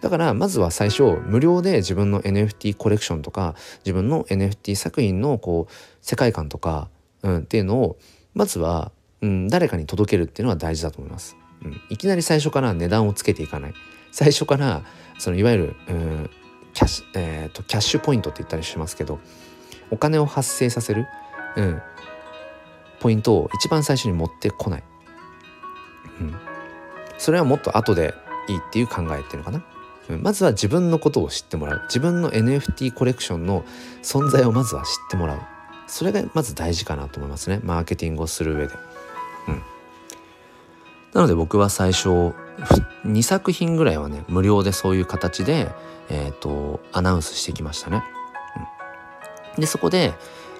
だからまずは最初無料で自分の NFT コレクションとか自分の NFT 作品のこう世界観とか、うん、っていうのをまずは、うん、誰かに届けるっていうのは大事だと思います。うん、いきなり最初から値段をつけていかない。最初からそのいわゆる、うん、キャッシュ、えーと、キャッシュポイントって言ったりしますけどお金を発生させる、うん、ポイントを一番最初に持ってこない、うん、それはもっと後でいいっていう考えっていうのかな、うん、まずは自分のことを知ってもらう。自分の NFT コレクションの存在をまずは知ってもらう。それがまず大事かなと思いますねマーケティングをする上で。うん、なので僕は最初2作品ぐらいはね無料でそういう形で、えーと、アナウンスしてきましたね。うん、でそこで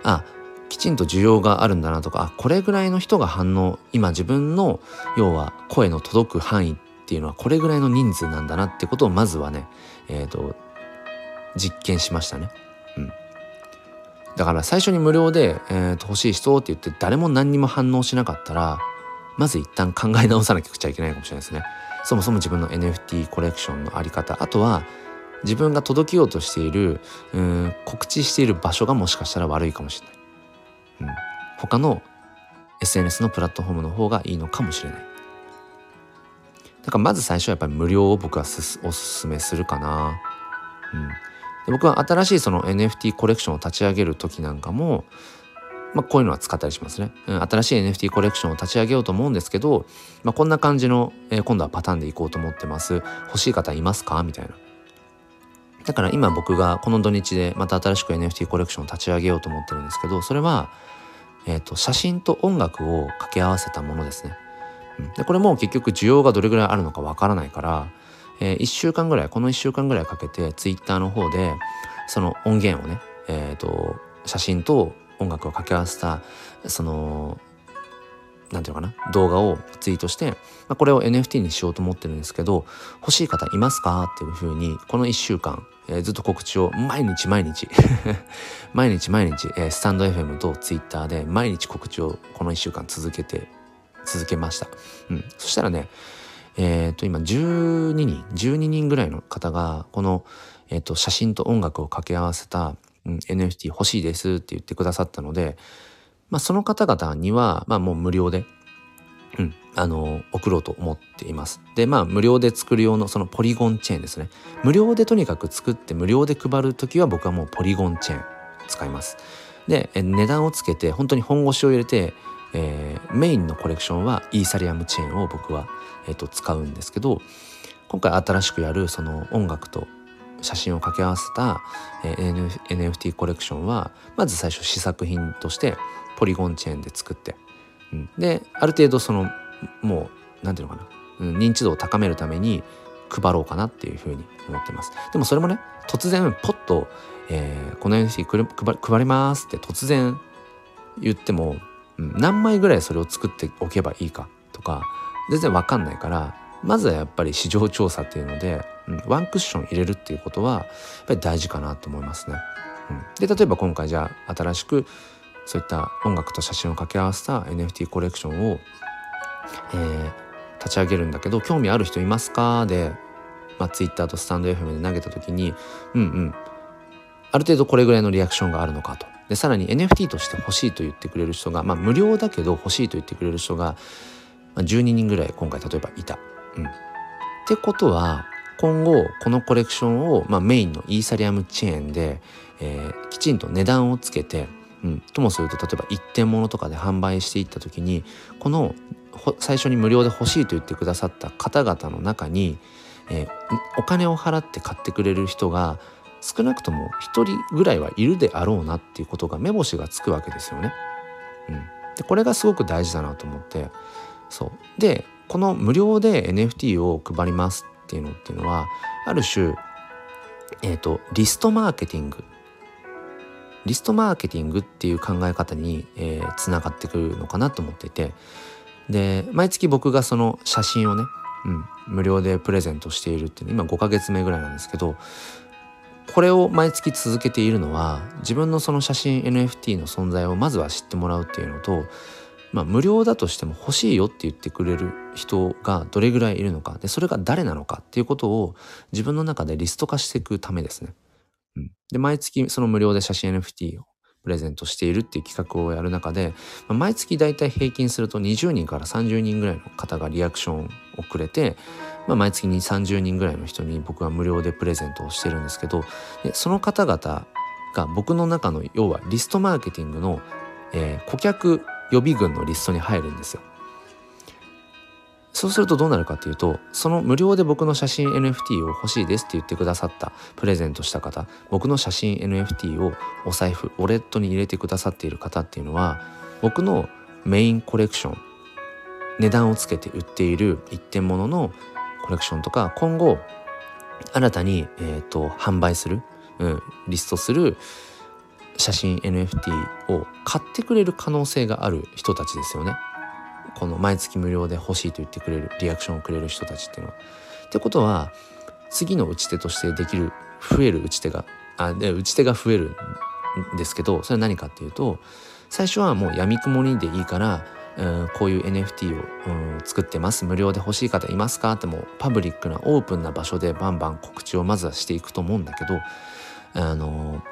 あきちんと需要があるんだなとかこれぐらいの人が反応今自分の要は声の届く範囲っていうのはこれぐらいの人数なんだなってことをまずはね、えーと、実験しましたね。だから最初に無料で、えーと欲しい人って言って誰も何にも反応しなかったらまず一旦考え直さなきゃいけないかもしれないですね。そもそも自分の NFT コレクションのあり方あとは自分が届けようとしているうん告知している場所がもしかしたら悪いかもしれない。うん、他の SNS のプラットフォームの方がいいのかもしれない。だからまず最初はやっぱり無料を僕はおすすめするかな。うん、僕は新しいその NFT コレクションを立ち上げる時なんかもまあ、こういうのは使ったりしますね、うん、新しい NFT コレクションを立ち上げようと思うんですけど、まあ、こんな感じの、えー、今度はパターンでいこうと思ってます。欲しい方いますか？みたいな。だから今僕がこの土日でまた新しく NFT コレクションを立ち上げようと思ってるんですけどそれは、えーと、写真と音楽を掛け合わせたものですね、うん、でこれも結局需要がどれぐらいあるのかわからないから、えー、1週間ぐらいこの1週間ぐらいかけて Twitter の方でその音源をね、えーと写真と音楽を掛け合わせたその何て言うのかな動画をツイートして、まあ、これを NFT にしようと思ってるんですけど欲しい方いますか？っていうふうにこの1週間、ずっと告知を毎日毎日 毎日毎日、スタンド FM と Twitter で毎日告知をこの1週間続けて続けました、うん、そしたらねえっ、ー、と今12人12人ぐらいの方がこのえっ、と、写真と音楽を掛け合わせた、うん、NFT 欲しいですって言ってくださったので、まあ、その方々には、まあ、もう無料で、うん、あの、送ろうと思っています。で、まあ、無料で作る用のそのポリゴンチェーンですね。無料でとにかく作って無料で配るときは僕はもうポリゴンチェーン使います。で、値段をつけて、本当に本腰を入れて、えー、メインのコレクションはイーサリアムチェーンを僕は、えーと、使うんですけど今回新しくやるその音楽と写真を掛け合わせた、え、NFT コレクションはまず最初試作品としてポリゴンチェーンで作って、うん、である程度そのもう何ていうのかな、うん、認知度を高めるために配ろうかなっていうふうに思ってます。でもそれもね突然ポッと、えー、この NFT 配りますって突然言っても何枚ぐらいそれを作っておけばいいかとか全然わかんないからまずはやっぱり市場調査っていうので、うん、ワンクッション入れるっていうことはやっぱり大事かなと思いますね。うん、で例えば今回じゃあ新しくそういった音楽と写真を掛け合わせた NFT コレクションを、えー、立ち上げるんだけど興味ある人いますか？で、まあ、Twitter とスタンド FM で投げた時にうんうんある程度これぐらいのリアクションがあるのかと。でさらに NFT として欲しいと言ってくれる人が、まあ、無料だけど欲しいと言ってくれる人が、まあ、12人ぐらい今回例えばいた。うん、ってことは今後このコレクションを、まあ、メインのイーサリアムチェーンで、えー、きちんと値段をつけて、うん、ともすると例えば一点物とかで販売していった時にこの最初に無料で欲しいと言ってくださった方々の中に、えー、お金を払って買ってくれる人が少なくとも1人ぐらいはいるであろうなっていうことが目星がつくわけですよね。うん、でこれがすごく大事だなと思ってそう。でこの無料で NFT を配りますっていうのっていうのはある種え、ー、とリストマーケティング。リストマーケティングっていう考え方に、えー、つながってくるのかなと思っていて。で毎月僕がその写真をね、うん、無料でプレゼントしているっていう今5ヶ月目ぐらいなんですけどこれを毎月続けているのは自分のその写真 NFT の存在をまずは知ってもらうっていうのと、まあ、無料だとしても欲しいよって言ってくれる人がどれぐらいいるのかでそれが誰なのかっていうことを自分の中でリスト化していくためですね。うん、で毎月その無料で写真 NFT をプレゼントしているっていう企画をやる中で、まあ、毎月だいたい平均すると20人から30人ぐらいの方がリアクションをくれてまあ、毎月に30人ぐらいの人に僕は無料でプレゼントをしてるんですけどでその方々が僕の中の要はリストマーケティングの、えー、顧客予備軍のリストに入るんですよ。そうするとどうなるかっていうとその無料で僕の写真 NFT を欲しいですって言ってくださったプレゼントした方僕の写真 NFT をお財布ウォレットに入れてくださっている方っていうのは僕のメインコレクション値段をつけて売っている一点物のコレクションとか今後新たに、えーと、販売する、うん、リストする写真 NFT を買ってくれる可能性がある人たちですよね。この毎月無料で欲しいと言ってくれるリアクションをくれる人たちっていうのは。ってことは次の打ち手としてできる増える打ち手があで打ち手が増えるんですけどそれは何かっていうと最初はもうやみくもにでいいからうんこういう NFT を、うん、作ってます無料で欲しい方いますかってもうパブリックなオープンな場所でバンバン告知をまずはしていくと思うんだけどあの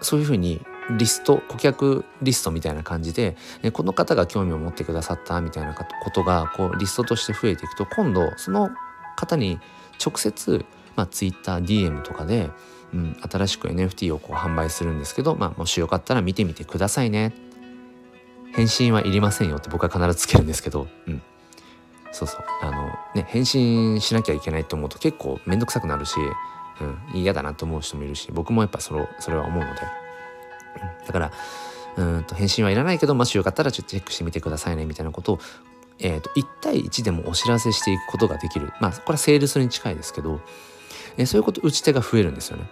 そういうふうにリスト顧客リストみたいな感じでこの方が興味を持ってくださったみたいなことがこうリストとして増えていくと今度その方に直接、まあ、TwitterDM とかで、うん、新しく NFT をこう販売するんですけど、まあ、もしよかったら見てみてくださいね返信はいりませんよって僕は必ずつけるんですけど、うん。そうそう。あの、ね、返信しなきゃいけないと思うと結構めんどくさくなるし、うん、嫌だなと思う人もいるし、僕もやっぱそれそれは思うので。だから、うんと返信はいらないけど、もしよかったらちょっとチェックしてみてくださいね、みたいなことを、え、ー、と、1対1でもお知らせしていくことができる。まあ、これはセールスに近いですけど、えー、そういうこと、打ち手が増えるんですよね。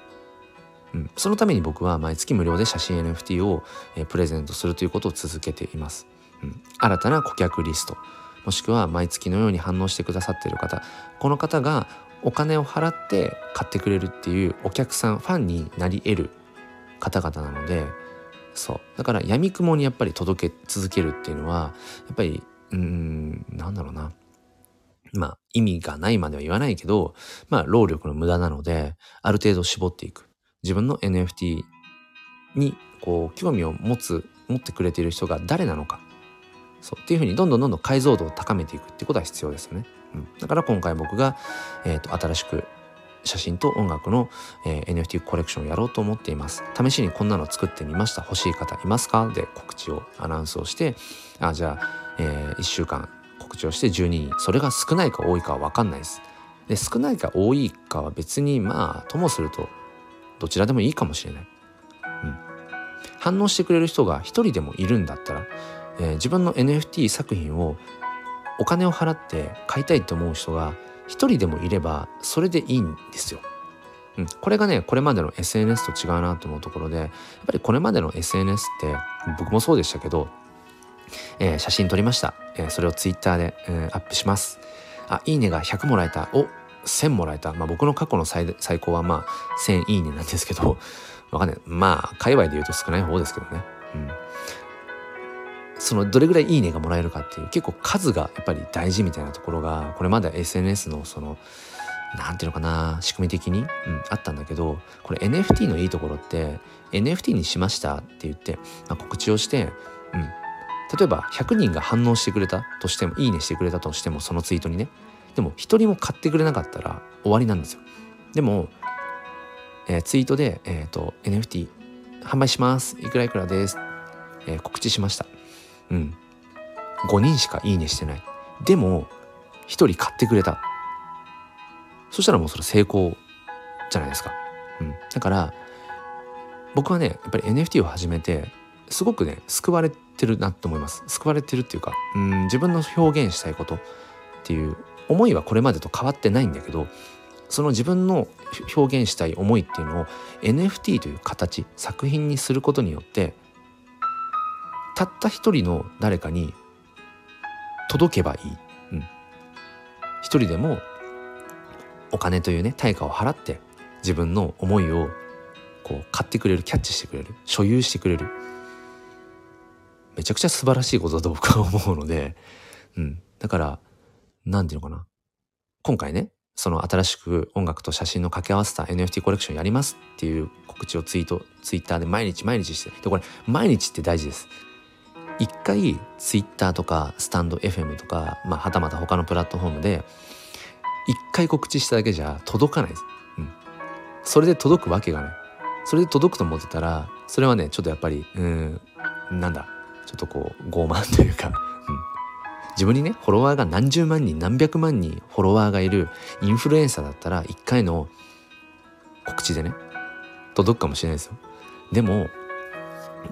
うん、そのために僕は毎月無料で写真 NFT を、えー、プレゼントするということを続けています、うん、新たな顧客リストもしくは毎月のように反応してくださっている方この方がお金を払って買ってくれるっていうお客さんファンになり得る方々なのでそうだからやみくもにやっぱり届け続けるっていうのはやっぱりうんなんだろうなまあ意味がないまでは言わないけど、まあ労力の無駄なので、ある程度絞っていく。自分の NFT にこう興味を持つ、持ってくれている人が誰なのか。そうっていうふうにどんどんどんどん解像度を高めていくってことは必要ですよね。だから今回僕が、えーと、新しく写真と音楽の、えー、NFT コレクションをやろうと思っています。試しにこんなの作ってみました。欲しい方いますか？で告知をアナウンスをして、あ、じゃあ、えー、1週間告知をして12人。それが少ないか多いかは分かんないです。で、少ないか多いかは別にまあ、ともするとどちらでもいいかもしれない。うん。反応してくれる人が一人でもいるんだったら、えー、自分の NFT 作品をお金を払って買いたいと思う人が一人でもいればそれでいいんですよ。これがねこれまでの SNS と違うなと思うところでやっぱりこれまでの SNS って僕もそうでしたけど、えー、写真撮りました、えー、それを Twitter で、えー、アップします。あいいねが100もらえた。お1000もらえた、まあ、僕の過去の最最高はまあ1000いいねなんですけどわかんない。まあ界隈で言うと少ない方ですけどね、うん、そのどれぐらいいいねがもらえるかっていう結構数がやっぱり大事みたいなところがこれまで SNS のその何ていうのかな仕組み的に、うん、あったんだけどこれ NFT のいいところって NFT にしましたって言って、まあ、告知をして、うん、例えば100人が反応してくれたとしてもいいねしてくれたとしてもそのツイートにねでも1人も買ってくれなかったら終わりなんですよ。でも、えー、ツイートで、えーと、NFT 販売します。いくらいくらです、えー、告知しました。うん。5人しかいいねしてない。でも、1人買ってくれた。そしたらもうそれ成功じゃないですか。うん。だから、僕はね、やっぱり NFT を始めて、すごくね、救われてるなって思います。救われてるっていうか、うん、自分の表現したいことっていう思いはこれまでと変わってないんだけど、その自分の表現したい思いっていうのを NFT という形作品にすることによってたった一人の誰かに届けばいい。うん。一人でもお金というね対価を払って自分の思いをこう買ってくれるキャッチしてくれる所有してくれるめちゃくちゃ素晴らしいことだと僕は思うので、うん、だから何て言うのかな今回ねその新しく音楽と写真の掛け合わせた NFT コレクションやりますっていう告知をツイートツイッターで毎日毎日してでこれ毎日って大事です一回 Twitter とかスタンド FM とか、まあ、はたまた他のプラットフォームで一回告知しただけじゃ届かないです。うん。それで届くわけがない。それで届くと思ってたら、それはね、ちょっとやっぱり、うん、なんだ、ちょっとこう、傲慢というか、うん。自分にね、フォロワーが何十万人、何百万人フォロワーがいるインフルエンサーだったら、一回の告知でね、届くかもしれないですよ。でも、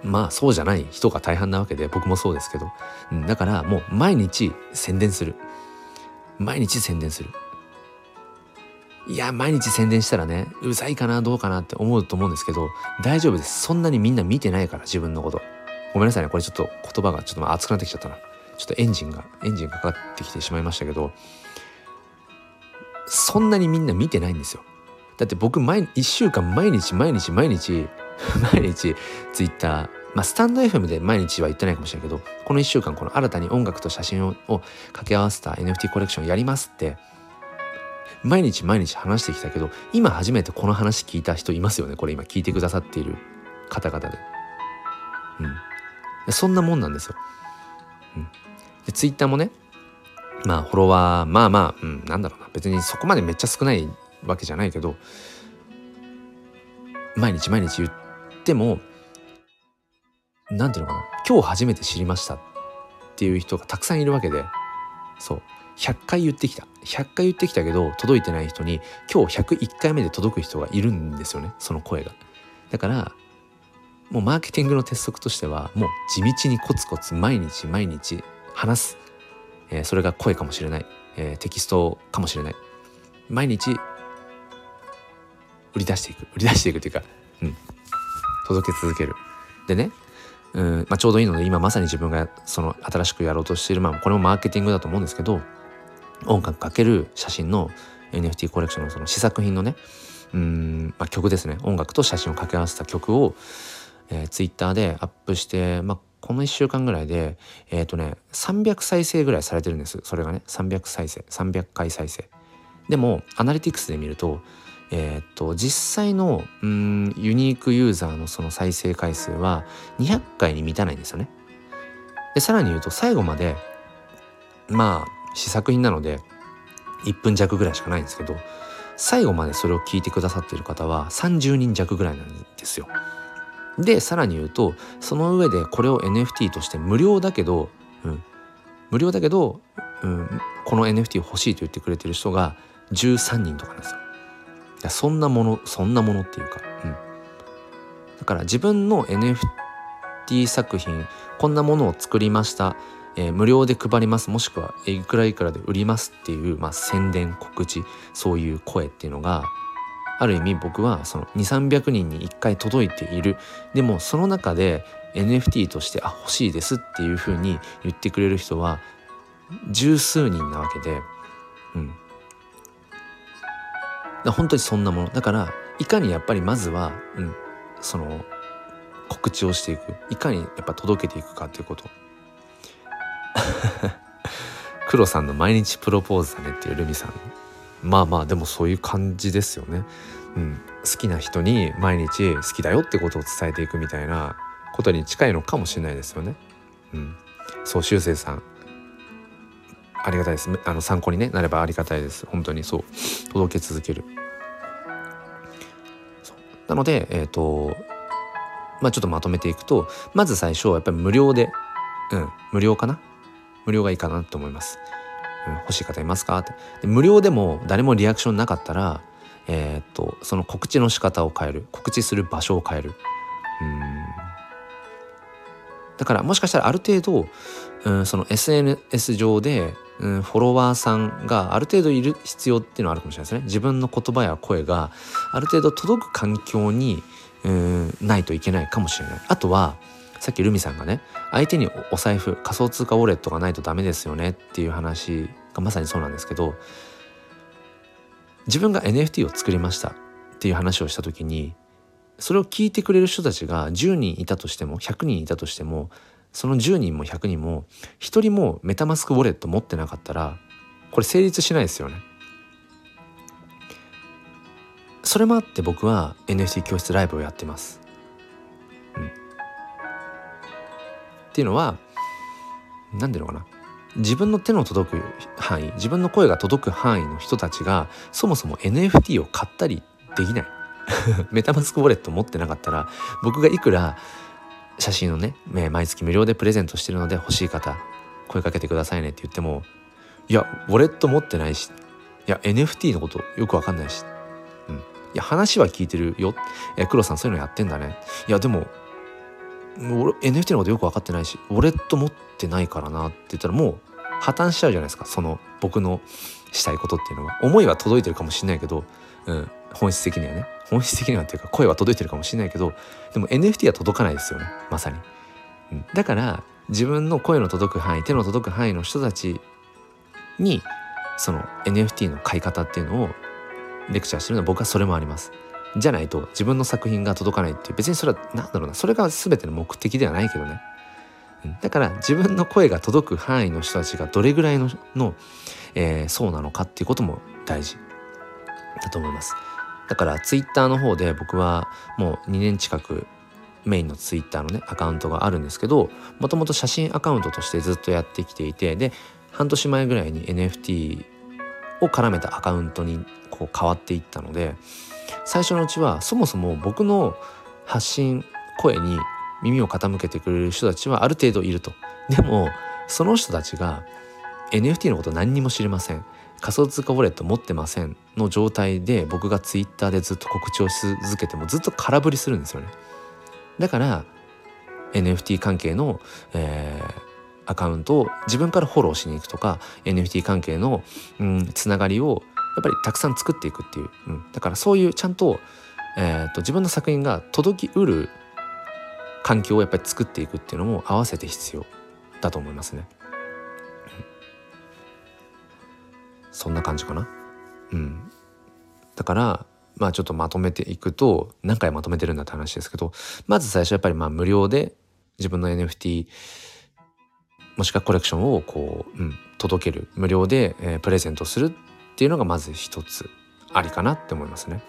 まあそうじゃない人が大半なわけで僕もそうですけど、だからもう毎日宣伝する。毎日宣伝する。いや毎日宣伝したらねうざいかなどうかなって思うと思うんですけど大丈夫です。そんなにみんな見てないから自分のこと。ごめんなさいね。これちょっと言葉がちょっと熱くなってきちゃったな。ちょっとエンジンがエンジンかかってきてしまいましたけど。そんなにみんな見てないんですよ。だって僕毎1週間毎日毎日毎日 毎日ツイッター、まあ、スタンド FM で毎日は言ってないかもしれないけど、この1週間この新たに音楽と写真を掛け合わせた NFT コレクションやりますって、毎日毎日話してきたけど、今初めてこの話聞いた人いますよね。これ今聞いてくださっている方々で。うん。そんなもんなんですよ。うん。で、ツイッターもね、まあフォロワー、まあまあ、うん、なんだろうな。別にそこまでめっちゃ少ないわけじゃないけど、毎日毎日言ってでも何ていうのかな。今日初めて知りましたっていう人がたくさんいるわけで。そう。100回言ってきた。100回言ってきたけど届いてない人に今日101回目で届く人がいるんですよね。その声が。だからもうマーケティングの鉄則としてはもう地道にコツコツ毎日毎日話す、えー、それが声かもしれない、えー、テキストかもしれない。毎日売り出していく。売り出していくというか、うん、届け続ける。でねうんまあ、ちょうどいいので今まさに自分がその新しくやろうとしている、まあ、これもマーケティングだと思うんですけど音楽かける写真の NFT コレクションのその試作品のねうん、まあ、曲ですね。音楽と写真を掛け合わせた曲を、えー、Twitter でアップして、まあ、この1週間ぐらいでえっ、ー、とね300再生ぐらいされてるんです。それがね300再生300回再生。でもアナリティクスで見るとえっ、と実際のうんユニークユーザーのその再生回数は200回に満たないんですよねでさらに言うと最後までまあ試作品なので1分弱ぐらいしかないんですけど最後までそれを聞いてくださっている方は30人弱ぐらいなんですよ。でさらに言うとその上でこれを NFT として無料だけど、うん、無料だけど、うん、この NFT 欲しいと言ってくれてる人が13人とかなんですよ。そんなものそんなものっていうか、うん、だから自分の NFT 作品こんなものを作りました。えー、無料で配ります。もしくはいくらいくらで売りますっていう、まあ、宣伝告知そういう声っていうのがある意味僕はその2300人に1回届いている。でもその中で NFT としてあ欲しいですっていうふうに言ってくれる人は十数人なわけでうん。本当にそんなもの。だからいかにやっぱりまずは、うん、その告知をしていく。いかにやっぱ届けていくかっていうこと。黒さんの毎日プロポーズだねっていうルミさん。まあまあでもそういう感じですよね。うん、好きな人に毎日好きだよってことを伝えていくみたいなことに近いのかもしれないですよね。うん、そう修正さん。ありがたいです。あの参考に、ね、なればありがたいです。本当に。そう。届け続ける。なのでえっ、ー、とまあちょっとまとめていくとまず最初やっぱり無料でうん。無料かな？無料がいいかなと思います。うん、欲しい方いますか？って。で無料でも誰もリアクションなかったら、えー、っとその告知の仕方を変える。告知する場所を変える。うん。だからもしかしたらある程度、うん、その SNS 上で、うん、フォロワーさんがある程度いる必要っていうのはあるかもしれないですね。自分の言葉や声がある程度届く環境に、うん、ないといけないかもしれない。あとはさっきルミさんがね相手にお財布仮想通貨ウォレットがないとダメですよねっていう話がまさにそうなんですけど自分が NFT を作りましたっていう話をした時にそれを聞いてくれる人たちが10人いたとしても100人いたとしてもその10人も100人も1人もメタマスクウォレット持ってなかったらこれ成立しないですよね。それもあって僕は NFT 教室ライブをやってます。っていうのは何ていうのかな自分の手の届く範囲自分の声が届く範囲の人たちがそもそも NFT を買ったりできない メタマスクウォレット持ってなかったら僕がいくら写真をね毎月無料でプレゼントしてるので欲しい方声かけてくださいねって言ってもいやウォレット持ってないしいや NFT のことよくわかんないし、うん、いや話は聞いてるよ。え黒さんそういうのやってんだね。いやでも俺 NFT のことよく分かってないしウォレット持ってないからなって言ったらもう破綻しちゃうじゃないですか。その僕のしたいことっていうのは。思いは届いてるかもしれないけど、うん、本質的にはね。本質的にはっていうか声は届いてるかもしれないけどでも NFT は届かないですよね。まさに、うん、だから自分の声の届く範囲手の届く範囲の人たちにその NFT の買い方っていうのをレクチャーしてるのは僕はそれもあります。じゃないと自分の作品が届かないってい別にそれは何だろうなそれが全ての目的ではないけどね、うん、だから自分の声が届く範囲の人たちがどれぐらいのの、えー、そうなのかっていうことも大事だと思います。だからツイッターの方で僕はもう2年近くメインのツイッターのねアカウントがあるんですけどもともと写真アカウントとしてずっとやってきていてで半年前ぐらいに NFT を絡めたアカウントにこう変わっていったので最初のうちはそもそも僕の発信声に耳を傾けてくれる人たちはある程度いると。でもその人たちが NFT のこと何にも知りません。仮想通貨ウォレット持ってませんの状態で僕が Twitter でずっと告知をし続けてもずっと空振りするんですよね。だから NFT 関係の、えー、アカウントを自分からフォローしに行くとか NFT 関係の、うん、つながりをやっぱりたくさん作っていくっていう、うん、だからそういうちゃんと,、えーと、自分の作品が届きうる環境をやっぱり作っていくっていうのも合わせて必要だと思いますね。そんな感じかな？うん。だからまあちょっとまとめていくと何回まとめてるんだって話ですけどまず最初やっぱりまあ無料で自分の NFT もしくはコレクションをこう、うん、届ける無料で、えー、プレゼントするっていうのがまず一つありかなって思いますね。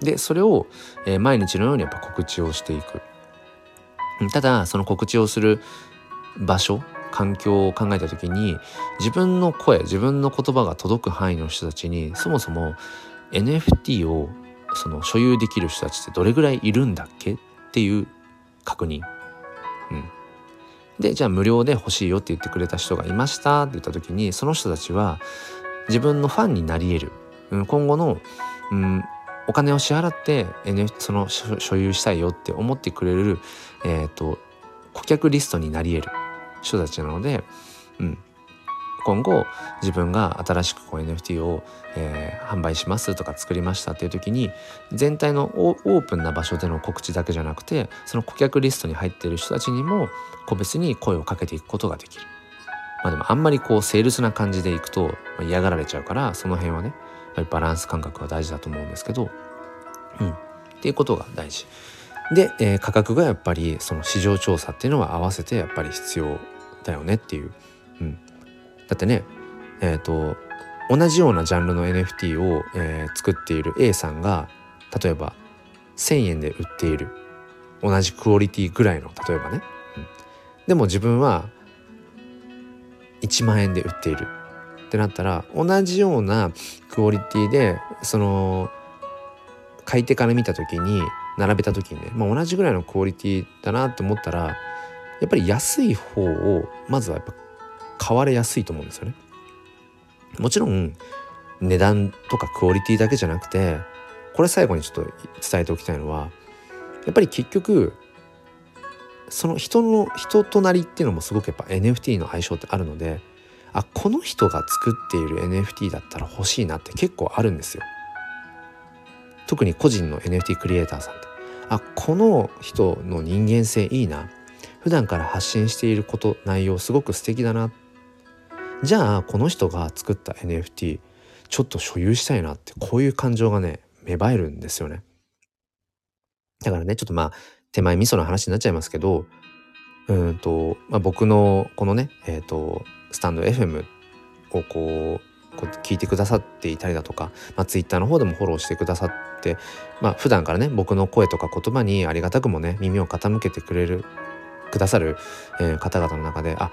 でそれを、えー、毎日のようにやっぱ告知をしていく。ただその告知をする場所環境を考えた時に自分の声自分の言葉が届く範囲の人たちにそもそも NFT をその所有できる人たちってどれぐらいいるんだっけ？っていう確認。うん、でじゃあ無料で欲しいよって言ってくれた人がいました。って言った時にその人たちは自分のファンになり得る、うん、今後の、うん、お金を支払って、NF、その所有したいよって思ってくれる、えーと、顧客リストになり得る。人たちなので、うん、今後自分が新しくこう NFT を、えー、販売しますとか作りましたっていう時に全体のオープンな場所での告知だけじゃなくてその顧客リストに入っている人たちにも個別に声をかけていくことができる。まあでもあんまりこうセールスな感じでいくと嫌がられちゃうからその辺はねやっぱりバランス感覚が大事だと思うんですけどうんっていうことが大事。で、えー、価格がやっぱりその市場調査っていうのは合わせてやっぱり必要だよねっていう。うん、だってねえっ、ー、と同じようなジャンルの NFT を、えー、作っている A さんが例えば1,000円で売っている同じクオリティぐらいの例えばね、うん、でも自分は1万円で売っている。ってなったら同じようなクオリティでその買い手から見た時に並べた時にね、まあ、同じぐらいのクオリティだなって思ったらやっぱり安い方をまずはやっぱ買われやすいと思うんですよね。もちろん値段とかクオリティだけじゃなくてこれ最後にちょっと伝えておきたいのはやっぱり結局その人の人となりっていうのもすごくやっぱ NFT の相性ってあるのであこの人が作っている NFT だったら欲しいなって結構あるんですよ。特に個人の NFT クリエイターさんってあこの人の人間性いいな普段から発信していること内容すごく素敵だな。じゃあこの人が作った NFT ちょっと所有したいなってこういう感情がね芽生えるんですよね。だからねちょっとまあ手前味噌の話になっちゃいますけどうんと、まあ、僕のこのねえっ、ー、とスタンド FM をこうこう聞いてくださっていたりだとか、まあ、Twitter の方でもフォローしてくださってまあ普段からね僕の声とか言葉にありがたくもね耳を傾けてくれるくださる、えー、方々の中であ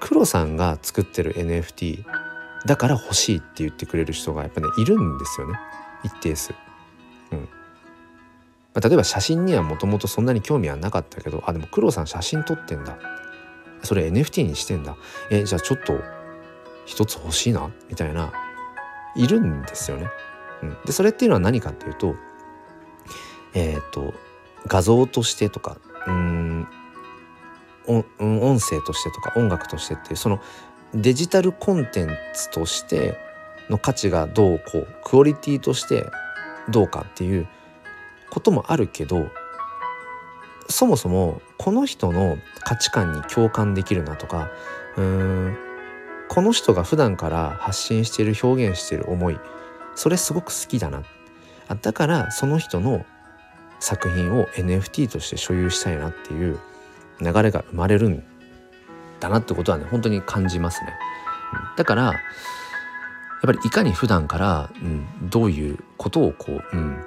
黒さんが作ってる NFT だから欲しいって言ってくれる人がやっぱねいるんですよね。一定数。うん。まあ、例えば写真にはもともとそんなに興味はなかったけどあでも黒さん写真撮ってんだ。それ NFT にしてんだ。えじゃあちょっと一つ欲しいな？みたいないるんですよね。うん、でそれっていうのは何かっていうとえっ、ー、と画像としてとかうん音声としてとか音楽としてっていうそのデジタルコンテンツとしての価値がどうこうクオリティとしてどうかっていうこともあるけどそもそもこの人の価値観に共感できるなとかうーんこの人が普段から発信している表現してる思いそれすごく好きだな。だからその人の作品を NFT として所有したいなっていう流れが生まれるんだなってことはね本当に感じますね。だからやっぱりいかに普段から、うん、どういうことをこう、うん、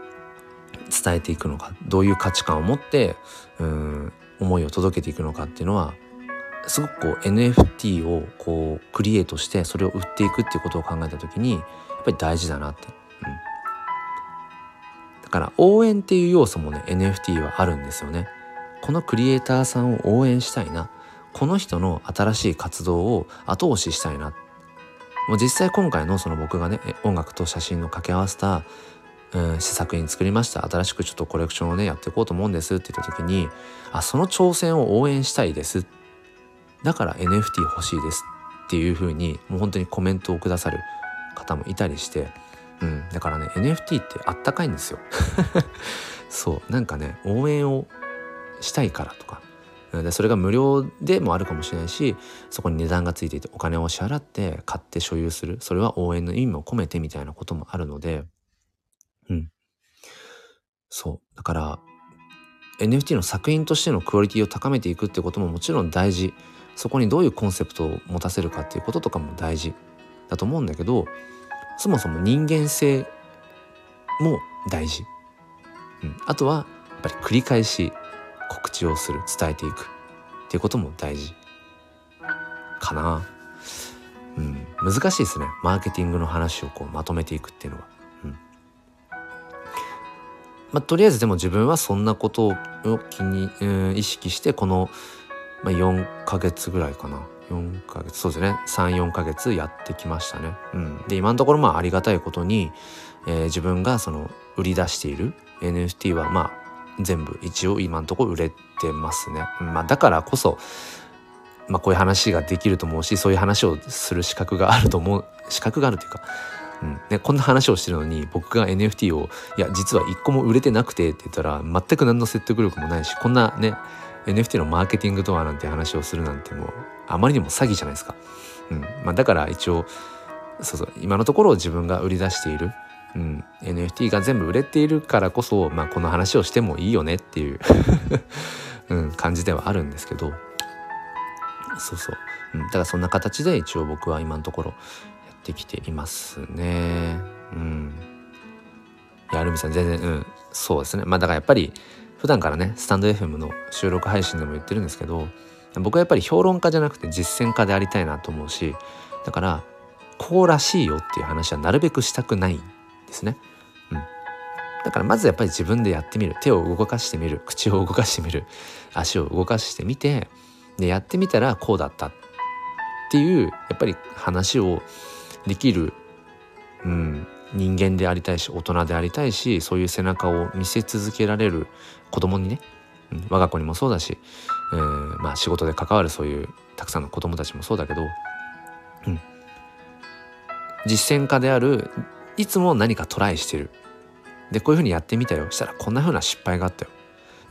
伝えていくのかどういう価値観を持って、うん、思いを届けていくのかっていうのはすごくこう NFT をこうクリエイトしてそれを売っていくっていうことを考えた時にやっぱり大事だなって。うん、だから応援っていう要素もね NFT はあるんですよね。このクリエイターさんを応援したいな。この人の新しい活動を後押ししたいな。もう実際今回のその僕がね音楽と写真の掛け合わせた、うん、試作品作りました。新しくちょっとコレクションをねやっていこうと思うんですって言った時にあその挑戦を応援したいです。だから NFT 欲しいですっていう風にもう本当にコメントをくださる方もいたりしてうん、だからね NFT ってあったかいんですよ。そうなんかね応援をしたいからとか。でそれが無料でもあるかもしれないしそこに値段がついていてお金を支払って買って所有する。それは応援の意味も込めてみたいなこともあるので。うん。そう。だから NFT の作品としてのクオリティを高めていくってことももちろん大事。そこにどういうコンセプトを持たせるかっていうこととかも大事だと思うんだけどそもそも人間性も大事、うん、あとはやっぱり繰り返し告知をする伝えていく。っていうことも大事。かな。うん、難しいですね。マーケティングの話をこうまとめていくっていうのは。うん。まあ、とりあえずでも自分はそんなことを気に、うん、意識してこの、まあ、4ヶ月ぐらいかな。4ヶ月そうですね。34ヶ月やってきましたね。うん、で今のところまあありがたいことに、えー、自分がその売り出している NFT はまあ全部一応今のところ売れてますね。まあ、だからこそまあ、こういう話ができると思うしそういう話をする資格があると思う 資格があるというか、うんね、こんな話をしてるのに僕が NFT をいや実は一個も売れてなくてって言ったら全く何の説得力もないしこんなね NFT のマーケティングとはなんて話をするなんてもうあまりにも詐欺じゃないですか。うんまあ、だから一応そうそう今のところ自分が売り出している、うん、NFT が全部売れているからこそ、まあ、この話をしてもいいよねっていう うん、感じではあるんですけど。そうそう、うん、だからそんな形で一応僕は今のところやってきていますね。うん。いやルミさん全然うん。そうですね。まあだからやっぱり普段からねスタンド FM の収録配信でも言ってるんですけど僕はやっぱり評論家じゃなくて実践家でありたいなと思うしだからこうらしいよっていう話はなるべくしたくない。ですね。うん、だからまずやっぱり自分でやってみる。手を動かしてみる。口を動かしてみる。足を動かしてみてでやってみたらこうだったっていうやっぱり話をできる、うん、人間でありたいし大人でありたいしそういう背中を見せ続けられる子供にね、うん、我が子にもそうだし、えー、まあ、仕事で関わるそういうたくさんの子供たちもそうだけど、うん、実践家であるいつも何かトライしてるでこういうふうにやってみたよしたらこんなふうな失敗があったよ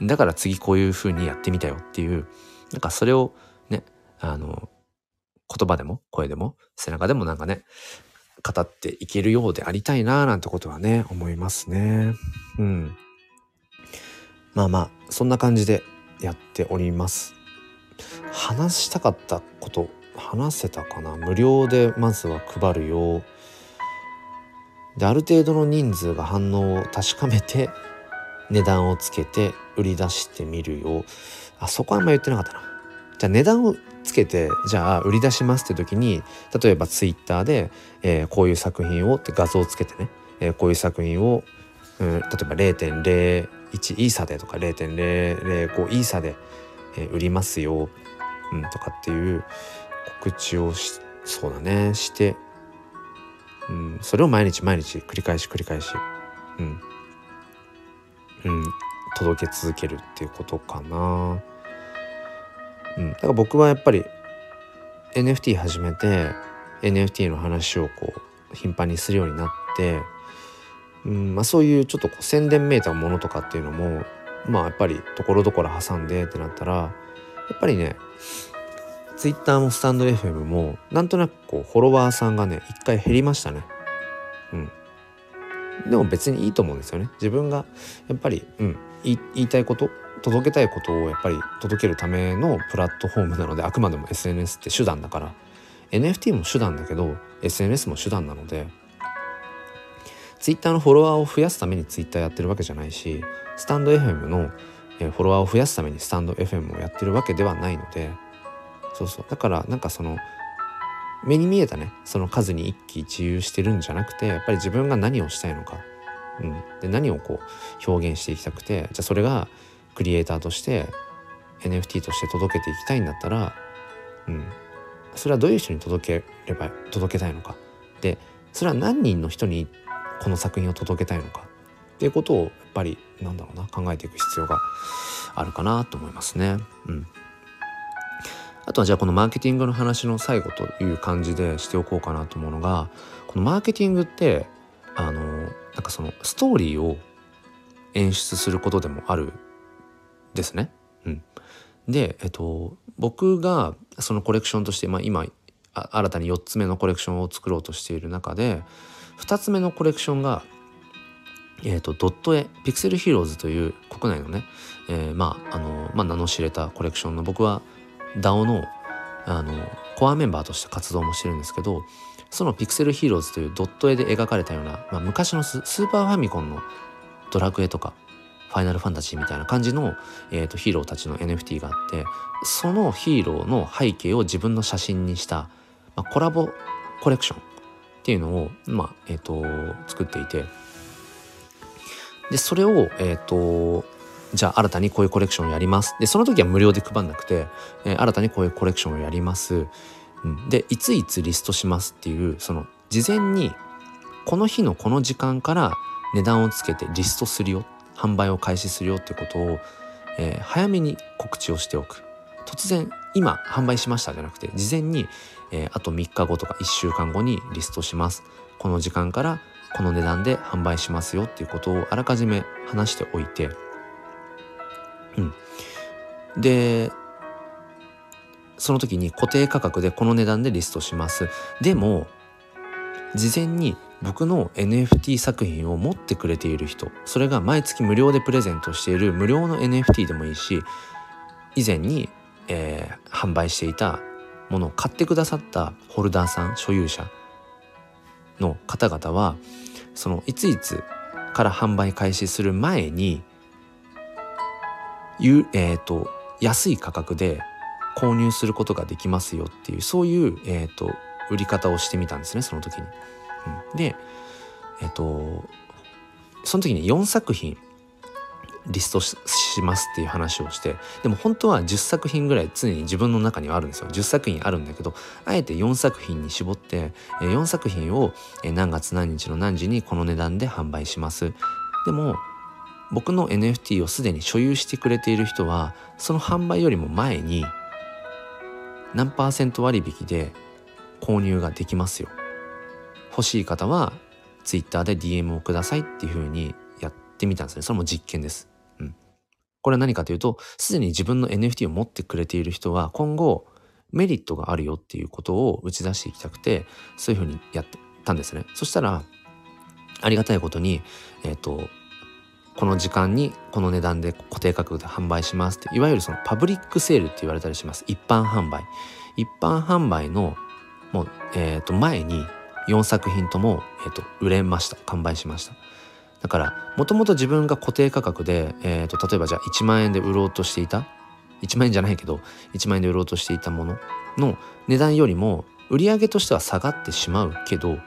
だから次こういうふうにやってみたよっていうなんかそれをね、あの、言葉でも声でも背中でもなんかね、語っていけるようでありたいななんてことはね、思いますね。うん。まあまあ、そんな感じでやっております。話したかったこと、話せたかな？無料でまずは配るよ。で、ある程度の人数が反応を確かめて、値段をつけて売り出してみるよ。あそこはあんま言ってなかったな。じゃあ値段をつけてじゃあ売り出しますって時に例えばツイッターで、えー、こういう作品をって画像をつけてね、えー、こういう作品を、うん、例えば0.01イーサでとか0.005イーサで、えー、売りますよ、うん、とかっていう告知をしそうだね。して、うん、それを毎日毎日繰り返し繰り返し、うん、うん、届け続けるっていうことかな。うん、だから僕はやっぱり NFT 始めて NFT の話をこう頻繁にするようになって、うん。まあ、そういうちょっとこう宣伝めいたものとかっていうのもまあやっぱりところどころ挟んでってなったらやっぱりね Twitter もスタンド FM もなんとなくこうフォロワーさんがね一回減りましたね。うん、でも別にいいと思うんですよね。自分がやっぱり、うん、言いたいこと届けたいことをやっぱり届けるためのプラットフォームなのであくまでも SNS って手段だから NFT も手段だけど SNS も手段なので Twitter のフォロワーを増やすために Twitter やってるわけじゃないしスタンド FM のフォロワーを増やすためにスタンド FM をやってるわけではないのでそうそう。だからなんかその目に見えたね。その数に一喜一憂してるんじゃなくてやっぱり自分が何をしたいのか、うん、で何をこう表現していきたくてじゃあそれがクリエイターとして NFT として届けていきたいんだったら、うん、それはどういう人に届ければ届けたいのか。でそれは何人の人にこの作品を届けたいのか。っていうことをやっぱりなんだろうな考えていく必要があるかなと思いますね。うん、あとはじゃあこのマーケティングの話の最後という感じでしておこうかなと思うのがこのマーケティングってあのなんかそのストーリーを演出することでもあるですね。うん、で、えっと、僕がそのコレクションとして、まあ、今新たに4つ目のコレクションを作ろうとしている中で2つ目のコレクションがえーと、ドット絵ピクセルヒーローズという国内のね、えー、まああの、まあ、名の知れたコレクションの僕は DAO のあのコアメンバーとして活動もしてるんですけどそのピクセルヒーローズというドット絵で描かれたような、まあ、昔のスーパーファミコンのドラクエとかファイナルファンタジーみたいな感じの、えーと、ヒーローたちの NFT があってそのヒーローの背景を自分の写真にした、まあ、コラボコレクションっていうのを、まあえーと、作っていてでそれを、えーと、じゃあ新たにこういうコレクションをやります。でその時は無料で配んなくて、えー、新たにこういうコレクションをやります、うん、でいついつリストしますっていうその事前にこの日のこの時間から値段をつけてリストするよ。販売を開始するよってことを、えー、早めに告知をしておく。突然今販売しましたじゃなくて事前に、えー、あと3日後とか1週間後にリストします。この時間からこの値段で販売しますよっていうことをあらかじめ話しておいてうん。でその時に固定価格でこの値段でリストします。でも事前に僕の NFT 作品を持ってくれている人それが毎月無料でプレゼントしている無料の NFT でもいいし以前に、えー、販売していたものを買ってくださったホルダーさん所有者の方々はそのいついつから販売開始する前にゆ、えーと、安い価格で購入することができますよっていうそういう、えーと売り方をしてみたんですねその時に。うん、でえっとその時に4作品リストしますっていう話をしてでも本当は10作品ぐらい常に自分の中にはあるんですよ。10作品あるんだけどあえて4作品に絞って4作品を何月何日の何時にこの値段で販売します。でも僕の NFT をすでに所有してくれている人はその販売よりも前に何パーセント割引で購入ができますよ欲しい方は Twitter で DM をくださいっていう風にやってみたんですね。それも実験です。うん。これは何かというと、すでに自分の NFT を持ってくれている人は今後メリットがあるよっていうことを打ち出していきたくて、そういう風にやったんですね。そしたら、ありがたいことに、えっ、ー、と、この時間にこの値段で固定価格で販売しますっていわゆるそのパブリックセールって言われたりします。一般販売。一般販売のもう、えー、と前に4作品とも、えーと、売れました。完売しました。だからもともと自分が固定価格で、えーと、例えばじゃあ1万円で売ろうとしていた1万円じゃないけど1万円で売ろうとしていたものの値段よりも売り上げとしては下がってしまうけど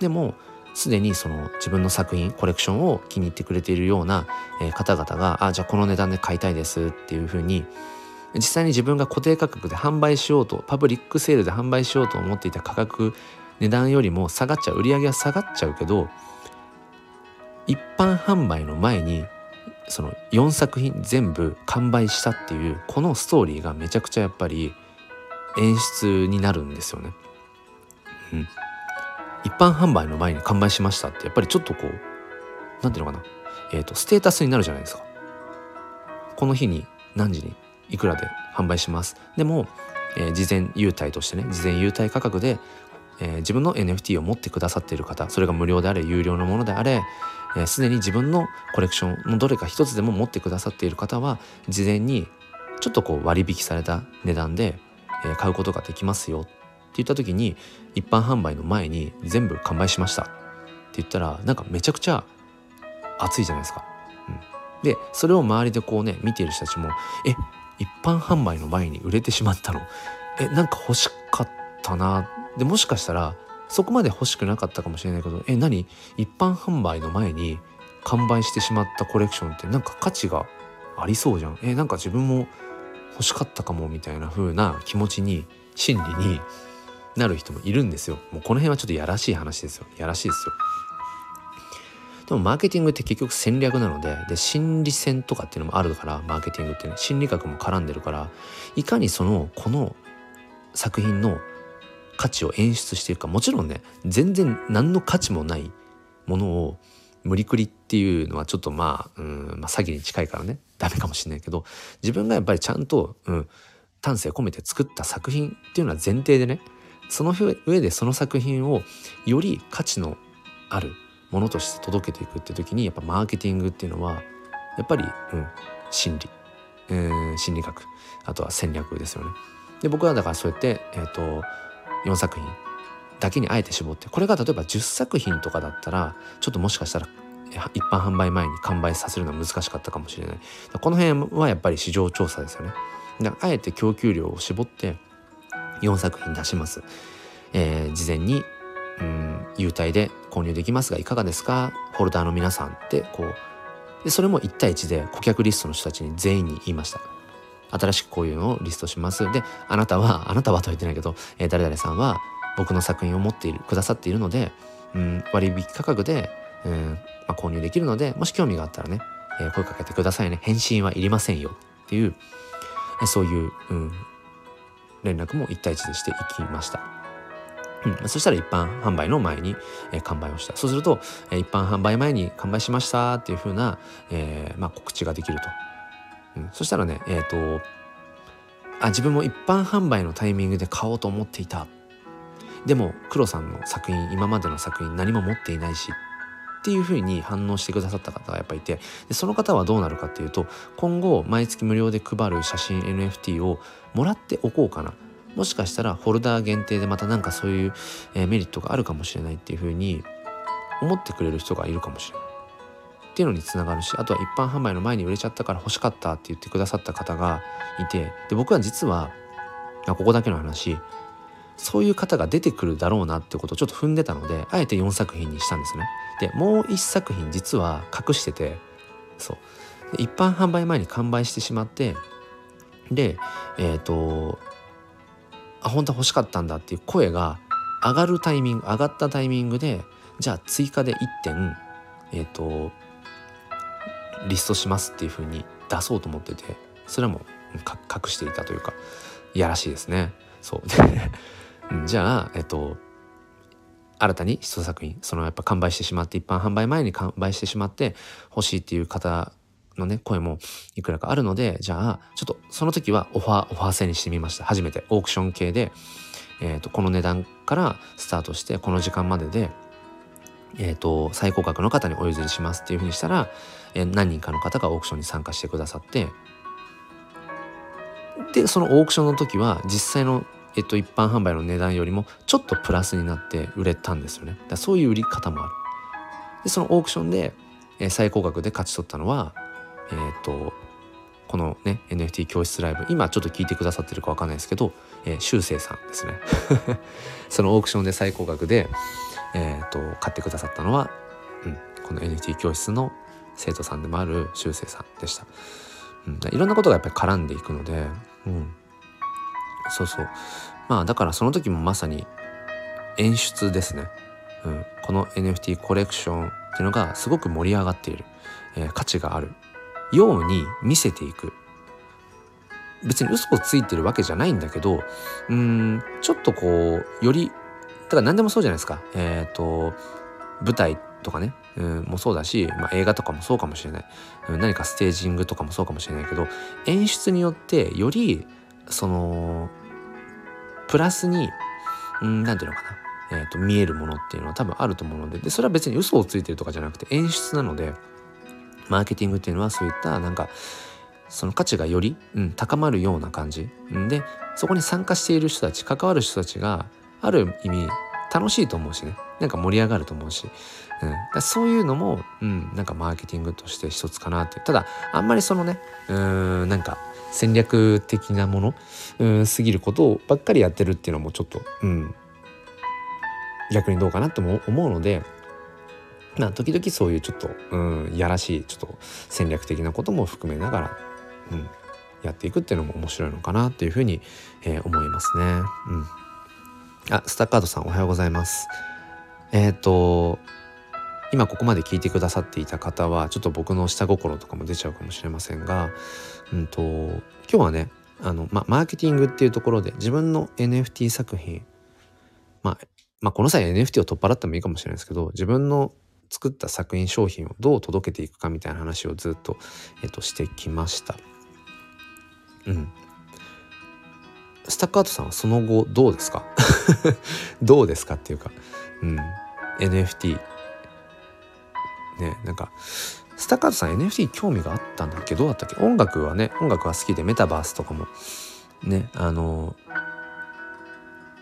でもすでにその自分の作品コレクションを気に入ってくれているような、え、方々があじゃあこの値段で買いたいですっていうふうに実際に自分が固定価格で販売しようとパブリックセールで販売しようと思っていた価格値段よりも下がっちゃう売り上げは下がっちゃうけど一般販売の前にその4作品全部完売したっていうこのストーリーがめちゃくちゃやっぱり演出になるんですよね。うん、一般販売の前に完売しましたってやっぱりちょっとこう何ていうのかなえ、ー、とステータスになるじゃないですか。この日に何時にいくらで販売します。でも、えー、事前優待としてね事前優待価格でえー、自分の NFT を持ってくださっている方それが無料であれ有料のものであれすで、えー、に自分のコレクションのどれか一つでも持ってくださっている方は事前にちょっとこう割引された値段で、えー、買うことができますよ言った時に一般販売の前に全部完売しました。って言ったらなんかめちゃくちゃ熱いじゃないですか。うん、でそれを周りでこうね見ている人たちもえ一般販売の前に売れてしまったの？えなんか欲しかったな。でもしかしたらそこまで欲しくなかったかもしれないけどえ何？一般販売の前に完売してしまったコレクションってなんか価値がありそうじゃん。えなんか自分も欲しかったかもみたいな風な気持ちに心理になる人もいるんですよ。もうこの辺はちょっとやらしい話ですよ。やらしいですよ。でもマーケティングって結局戦略なのでで心理戦とかっていうのもあるからマーケティングってね心理学も絡んでるからいかにそのこの作品の価値を演出していくかもちろんね全然何の価値もないものを無理くりっていうのはちょっとまあ,、うんまあ、詐欺に近いからねダメかもしれないけど自分がやっぱりちゃんと、うん、丹精込めて作った作品っていうのは前提でねその上でその作品をより価値のあるものとして届けていくって時にやっぱマーケティングっていうのはやっぱり、うん、心理、えー、心理学。あとは戦略ですよね。で僕はだからそうやって、えーと、4作品だけにあえて絞ってこれが例えば10作品とかだったらちょっともしかしたら一般販売前に完売させるのは難しかったかもしれない。この辺はやっぱり市場調査ですよね。あえて供給量を絞って4作品出します、えー、事前にうん優待で購入できますがいかがですか？ホルダーの皆さんってこうでそれも1対1で顧客リストの人たちに全員に言いました。新しくこういうのをリストします。であなたはあなたはと言ってないけど、えー、誰々さんは僕の作品を持っているくださっているので、うん、割引価格で、うんまあ、購入できるのでもし興味があったらね、えー、声かけてくださいね。返信はいりませんよ。っていう、そういう、うん、連絡も1対1でしていきました。うん、そしたら一般販売の前に、えー、完売をした。そうすると、えー、一般販売前に完売しましたっていうふうな、えーまあ、告知ができると、うん、そしたらねえっ、とあ自分も一般販売のタイミングで買おうと思っていた。でも黒さんの作品今までの作品何も持っていないしっていうふうに反応してくださった方がやっぱいてでその方はどうなるかっていうと今後毎月無料で配る写真 NFT をもらっておこうかなもしかしたらフォルダー限定でまた何かそういう、えメリットがあるかもしれないっていうふうに思ってくれる人がいるかもしれない。っていうのにつながるしあとは一般販売の前に売れちゃったから欲しかったって言ってくださった方がいてで僕は実はここだけの話そういう方が出てくるだろうなってことをちょっと踏んでたのであえて4作品にしたんですね。でもう1作品実は隠しててそう。一般販売前に完売してしまってでえっ、ー、とあ本当は欲しかったんだっていう声が上がるタイミング上がったタイミングでじゃあ追加で1点えっ、ー、とリストしますっていうふうに出そうと思っててそれはもう隠していたというかいやらしいですね。そう。じゃあえっと新たに一作品そのやっぱ完売してしまって一般販売前に完売してしまって欲しいっていう方のね声もいくらかあるのでじゃあちょっとその時はオファーオファー制にしてみました。初めてオークション系で、えーと、この値段からスタートしてこの時間まででえーと、最高額の方にお譲りしますっていうふうにしたら、えー、何人かの方がオークションに参加してくださってでそのオークションの時は実際のえっと、一般販売の値段よりもちょっとプラスになって売れたんですよね。だそういう売り方もある。でそのオークションで、えー、最高額で勝ち取ったのは、えー、っとこのね NFT 教室ライブ今ちょっと聞いてくださってるか分かんないですけど、えー、修正さんですね そのオークションで最高額で、えー、っと買ってくださったのは、うん、この NFT 教室の生徒さんでもある修正さんでした、うん、いろんなことがやっぱり絡んでいくので、うん、そうそう。まあだからその時もまさに演出ですね、うん、この NFT コレクションっていうのがすごく盛り上がっている、えー、価値があるように見せていく。別に嘘をついてるわけじゃないんだけどうんちょっとこうよりだから何でもそうじゃないですか。えっ、ー、と舞台とかね、うん、もそうだし、まあ、映画とかもそうかもしれない、うん、何かステージングとかもそうかもしれないけど演出によってよりそのプラスに何、ん、て言うのかな、えーと、見えるものっていうのは多分あると思うので。でそれは別に嘘をついてるとかじゃなくて演出なのでマーケティングっていうのはそういったなんかその価値がより、うん、高まるような感じ。でそこに参加している人たち関わる人たちがある意味楽しいと思うしね。なんか盛り上がると思うし、うん、だそういうのも、うん、なんかマーケティングとして一つかなって。ただあんまりそのねうんなんか戦略的なものうん過ぎることをばっかりやってるっていうのもちょっと、うん、逆にどうかなとも思うのでまあ時々そういうちょっと、うん、やらしいちょっと戦略的なことも含めながら、うん、やっていくっていうのも面白いのかなっていうふうに、えー、思いますね。うん、あスタッカードさんおはようございます。えっ、ー、と今ここまで聞いてくださっていた方はちょっと僕の下心とかも出ちゃうかもしれませんが、うんと、今日はねあの、ま、マーケティングっていうところで自分の NFT 作品、まあ、まあこの際 NFT を取っ払ってもいいかもしれないですけど自分の作った作品商品をどう届けていくかみたいな話をずっと、えっと、してきました。うん。スタッカートさんはその後どうですか？どうですかっていうか、うん、NFT ねなんかスタッカートさん NFT 興味があったんだっけどうだったっけ？音楽はね音楽は好きでメタバースとかもねあの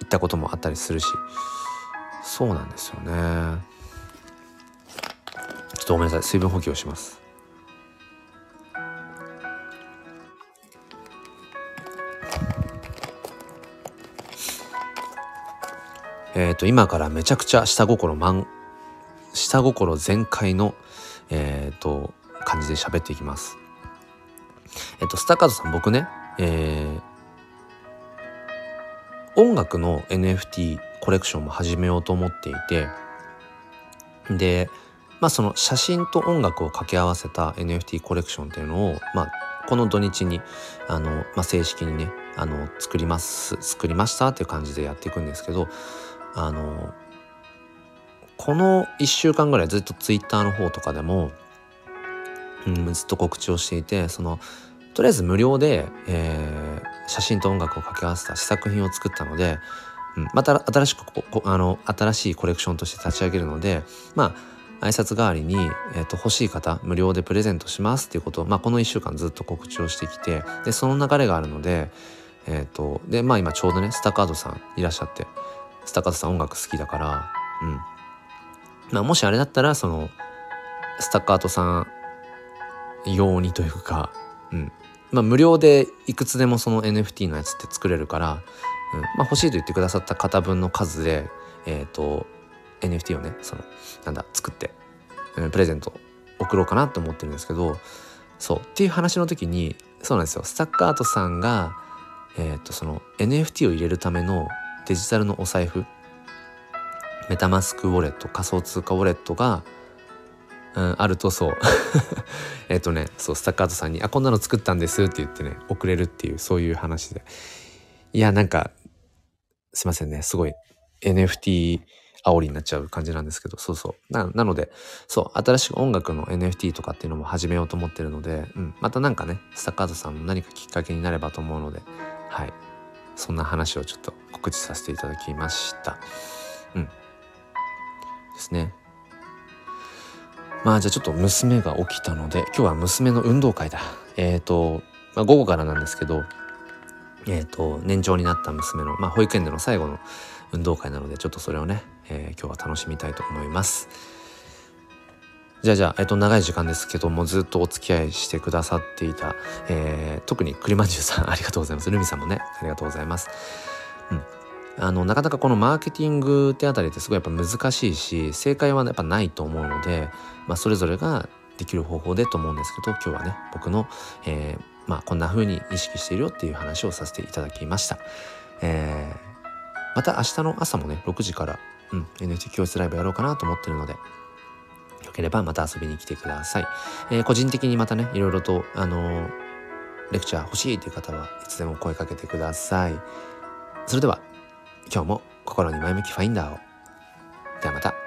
行ったこともあったりするし。そうなんですよね。ちょっとごめんなさい。水分補給をします。えっ、ー、と今からめちゃくちゃ下心満下心全開のえっ、と感じで喋っていきます。えっ、とスタッカードさん僕ねえー、音楽の NFT コレクションも始めようと思っていてでまあその写真と音楽を掛け合わせた NFT コレクションっていうのをまあこの土日にあの、まあ、正式にねあの作ります作りましたっていう感じでやっていくんですけどあのこの1週間ぐらいずっと Twitter の方とかでも、うん、ずっと告知をしていてそのとりあえず無料で、えー、写真と音楽を掛け合わせた試作品を作ったので、うん、また新しくあの新しいコレクションとして立ち上げるのでまあ挨拶代わりに、えーと、欲しい方無料でプレゼントしますっていうことを、まあ、この1週間ずっと告知をしてきてでその流れがあるので,、えーと、でまあ今ちょうどねスタカードさんいらっしゃってスタカードさん音楽好きだからうん。まあもしあれだったらそのスタッカートさん用にというか、うん、まあ、無料でいくつでもその NFT のやつって作れるから、うん。まあ、欲しいと言ってくださった方分の数で、えっ、ー、と NFT をねそのなんだ作って、うん、プレゼント送ろうかなと思ってるんですけどそう。っていう話の時にそうなんですよ。スタッカートさんが、えー、とその NFT を入れるためのデジタルのお財布メタマスクウォレット仮想通貨ウォレットがうん、あるとそう。えっとねそうスタッカートさんに「あこんなの作ったんです」って言ってね送れるっていうそういう話で。いやなんかすいませんねすごい NFT 煽りになっちゃう感じなんですけどそうそう。ななのでそう新しく音楽の NFT とかっていうのも始めようと思ってるので、うん、またなんかねスタッカートさんの何かきっかけになればと思うのではい。そんな話をちょっと告知させていただきました。ですね。まあじゃあちょっと娘が起きたので今日は娘の運動会だ。えっ、ー、と、まあ、午後からなんですけどえっ、ー、と年長になった娘の、まあ、保育園での最後の運動会なのでちょっとそれをね、えー、今日は楽しみたいと思います。じゃあじゃあ、えっ、と、長い時間ですけどもずっとお付き合いしてくださっていた、えー、特に栗まんじゅうさんありがとうございます。ルミさんもねありがとうございます。あのなかなかこのマーケティングってあたりってすごいやっぱ難しいし正解はやっぱないと思うので、まあ、それぞれができる方法でと思うんですけど今日はね僕の、えー、まあ、こんな風に意識しているよっていう話をさせていただきました。えー、また明日の朝もね6時から、うん、NFT 教室ライブやろうかなと思ってるのでよければまた遊びに来てください。えー、個人的にまたねいろいろとあの、レクチャー欲しいという方はいつでも声かけてください。それでは今日も心に前向きファインダーを。ではまた。